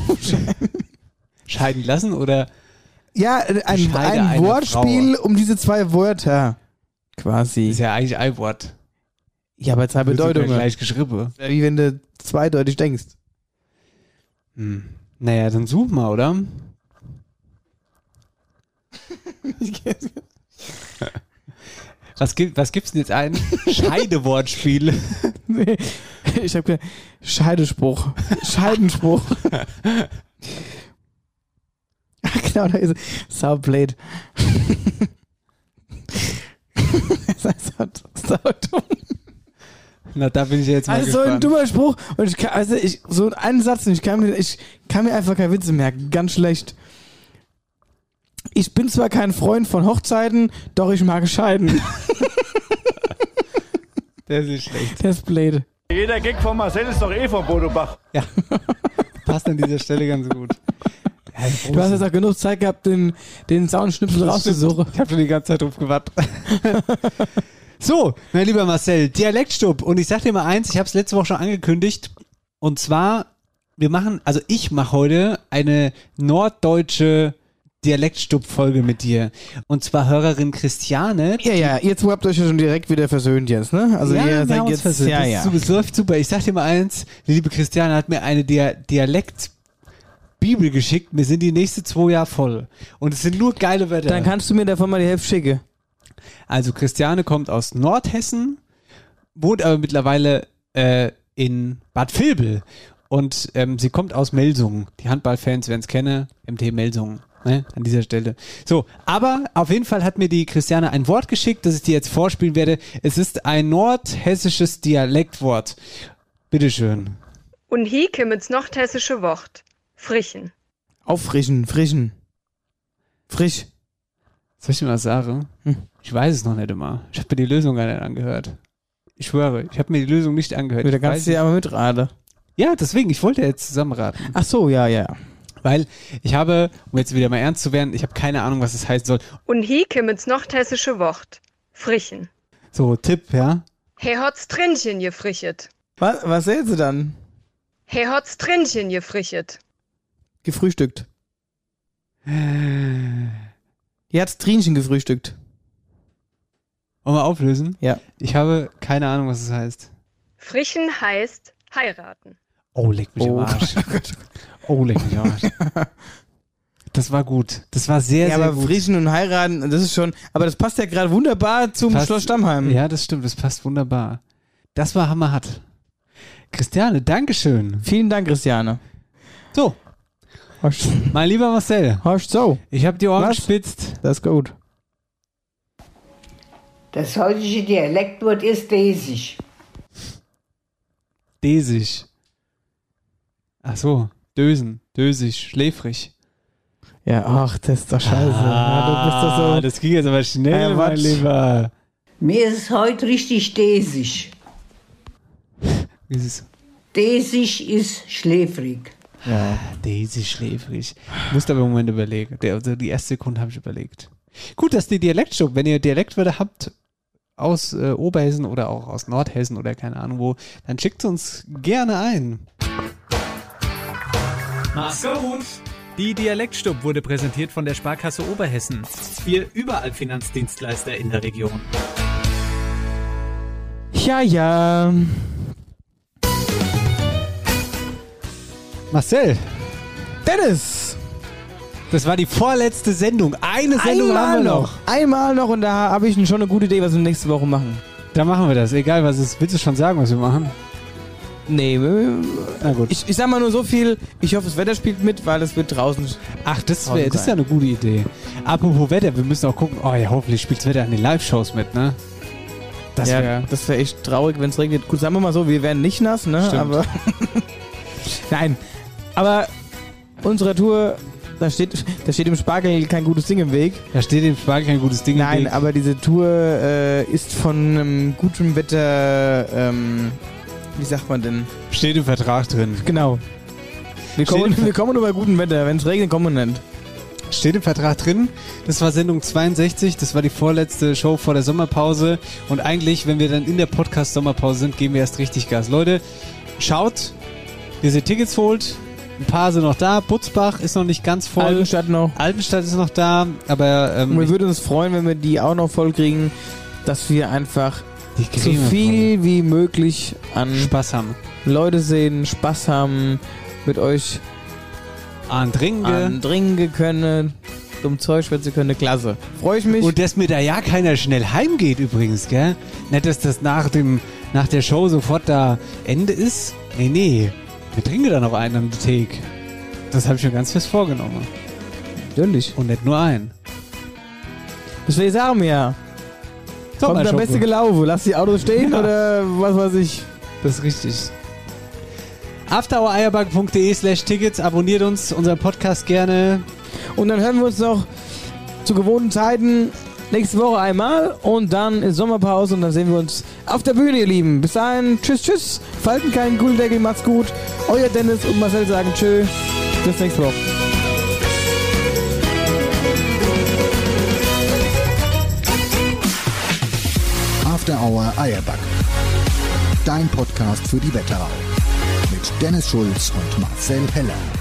Scheiden lassen oder? ja, äh, ein, ein Wortspiel um diese zwei Wörter. Quasi. Ist ja eigentlich ein Wort. Ja, aber zwei Bedeutungen. gleich geschrieben. Wie wenn du zweideutig denkst. Hm. Naja, dann such mal, oder? Was, gibt, was gibt's denn jetzt ein? Scheidewortspiel. nee, ich habe gesagt, Scheidespruch. Scheidenspruch. Ach, genau, da ist es. Saublade. das heißt, saudumm. Na, da bin ich jetzt mal Also so ein gespannt. dummer Spruch. Und ich kann, also ich, so einen Satz, ich kann, mir, ich kann mir einfach keine Witze merken. Ganz schlecht. Ich bin zwar kein Freund von Hochzeiten, doch ich mag scheiden. Der ist nicht schlecht. Der ist blöd. Jeder Gag von Marcel ist doch eh von Bodo Bach. Ja. Passt an dieser Stelle ganz gut. Du hast jetzt auch genug Zeit gehabt, den, den Soundschnipsel rauszusuchen. Ich habe schon die ganze Zeit drauf gewartet. so, mein lieber Marcel, Dialektstub. Und ich sag dir mal eins, ich habe es letzte Woche schon angekündigt. Und zwar, wir machen, also ich mache heute eine norddeutsche Dialektstub-Folge mit dir. Und zwar Hörerin Christiane. Ja, ja, jetzt habt ihr euch ja schon direkt wieder versöhnt jetzt, ne? Also ja, ihr seid jetzt, versöhnt. ja, ja. Das läuft super. Ich sag dir mal eins, die liebe Christiane hat mir eine Dia Dialekt Bibel geschickt. Wir sind die nächsten zwei Jahre voll. Und es sind nur geile Wörter. Dann kannst du mir davon mal die Hälfte schicken. Also Christiane kommt aus Nordhessen, wohnt aber mittlerweile äh, in Bad Vilbel. Und ähm, sie kommt aus Melsungen. Die Handballfans werden es kennen, MT Melsungen. Ne, an dieser Stelle. So, aber auf jeden Fall hat mir die Christiane ein Wort geschickt, das ich dir jetzt vorspielen werde. Es ist ein nordhessisches Dialektwort. Bitteschön. Und hier kommt das nordhessische Wort. Frichen. Auffrischen, frischen. Frisch. Soll ich dir mal sagen? Hm. Ich weiß es noch nicht immer. Ich habe mir die Lösung gar nicht angehört. Ich schwöre, ich habe mir die Lösung nicht angehört. Da Ich weiß kannst du ja aber mitraten. Ja, deswegen, ich wollte jetzt zusammenraten. Ach so, ja, ja. Weil ich habe, um jetzt wieder mal ernst zu werden, ich habe keine Ahnung, was es heißen soll. Und hier kommt noch hessische Wort. Frichen. So, Tipp, ja? He hat's Tränchen gefrichet. Was, was erzählst du dann? He hat's Tränchen gefrichet. Gefrühstückt. Die hat Trinchen gefrühstückt. Wollen wir auflösen? Ja. Ich habe keine Ahnung, was es heißt. Frichen heißt heiraten. Oh, leck mich Oh. am Arsch. Oh, leck mich Arsch. Das war gut. Das war sehr, ja, sehr aber gut. Frischen und heiraten, das ist schon, aber das passt ja gerade wunderbar zum Passt- Schloss Stammheim. Ja, das stimmt. Das passt wunderbar. Das war hammerhart. Christiane, Dankeschön. Vielen Dank, Christiane. So. Mein lieber Marcel. Horst so. Ich habe die Ohren Was? gespitzt. Das ist gut. Das heutige Dialektwort ist desig. Desig. Ach so. Dösen. Dösig. Schläfrig. Ja, ach, das ist doch scheiße. ja, du bist doch so. Ah, Das ging jetzt aber schnell, Ja, mein. Lieber. Mir ist es heute richtig desig. Wie ist es? Desig ist schläfrig. Ja. Daisy schläfrig. Musste aber im Moment überlegen. Also die erste Sekunde habe ich überlegt. Gut, dass die Dialektstub, wenn ihr Dialektwörter habt aus äh, Oberhessen oder auch aus Nordhessen oder keine Ahnung wo, dann schickt uns gerne ein. Mach's gut. Die Dialektstub wurde präsentiert von der Sparkasse Oberhessen. Wir überall Finanzdienstleister in der Region. Ja, ja. Marcel. Dennis. Das war die vorletzte Sendung. Eine Sendung Einmal haben wir noch. noch. Einmal noch und da habe ich schon eine gute Idee, was wir nächste Woche machen. Da machen wir das. Egal was es ist. Willst du schon sagen, was wir machen? Nee, Na gut. ich, ich sag mal nur so viel, ich hoffe, das Wetter spielt mit, weil es wird draußen. Ach, das, draußen wär, das ist ja eine gute Idee. Apropos Wetter, wir müssen auch gucken. Oh ja, hoffentlich spielt das Wetter an den Live-Shows mit, ne? Das ja, wäre. das wäre echt traurig, wenn es regnet. Gut, sagen wir mal so, wir werden nicht nass, ne? Stimmt. Aber Nein. Aber unsere Tour, da steht, da steht im Spargel kein gutes Ding im Weg. Da steht dem Spargel kein gutes Ding Nein, im Weg. aber diese Tour äh, ist von einem guten Wetter, ähm, wie sagt man denn? Steht im Vertrag drin. Genau. Wir kommen, wir kommen nur bei gutem Wetter. Wenn es regnet, kommen wir nicht. Steht im Vertrag drin. Das war Sendung 62. Das war die vorletzte Show vor der Sommerpause. Und eigentlich, wenn wir dann in der Podcast-Sommerpause sind, geben wir erst richtig Gas. Leute, schaut, dass ihr Tickets holt. Ein paar sind noch da. Butzbach ist noch nicht ganz voll. Altenstadt noch. Altenstadt ist noch da. Aber ähm, wir würden uns freuen, wenn wir die auch noch voll kriegen, dass wir einfach so viel wie möglich an Spaß haben. Leute sehen, Spaß haben, mit euch An Trinke. an trinken können, dumm Zeug schwätzen können, klasse. Freue ich mich. Und dass mir da ja keiner schnell heimgeht übrigens, gell? Nicht, dass das nach dem, nach der Show sofort da Ende ist. Nee, nee. Wir trinken da noch einen an der Theke. Das habe ich mir ganz fest vorgenommen. Natürlich. Und nicht nur einen. Deswegen sagen wir ja. Kommt am Sommerschoppe. besten gelaufen. Lass die Autos stehen Ja. oder was weiß ich. Das ist richtig. afterhoureierbank.de slash Tickets. Abonniert uns, unseren Podcast gerne. Und dann hören wir uns noch zu gewohnten Zeiten nächste Woche einmal und dann ist Sommerpause und dann sehen wir uns auf der Bühne, ihr Lieben. Bis dahin, tschüss, tschüss. Falten keinen Guldeckel, macht's gut. Euer Dennis und Marcel sagen tschö. Bis nächste Woche. After Eierback. Dein Podcast für die Wetterau. Mit Dennis Schulz und Marcel Heller.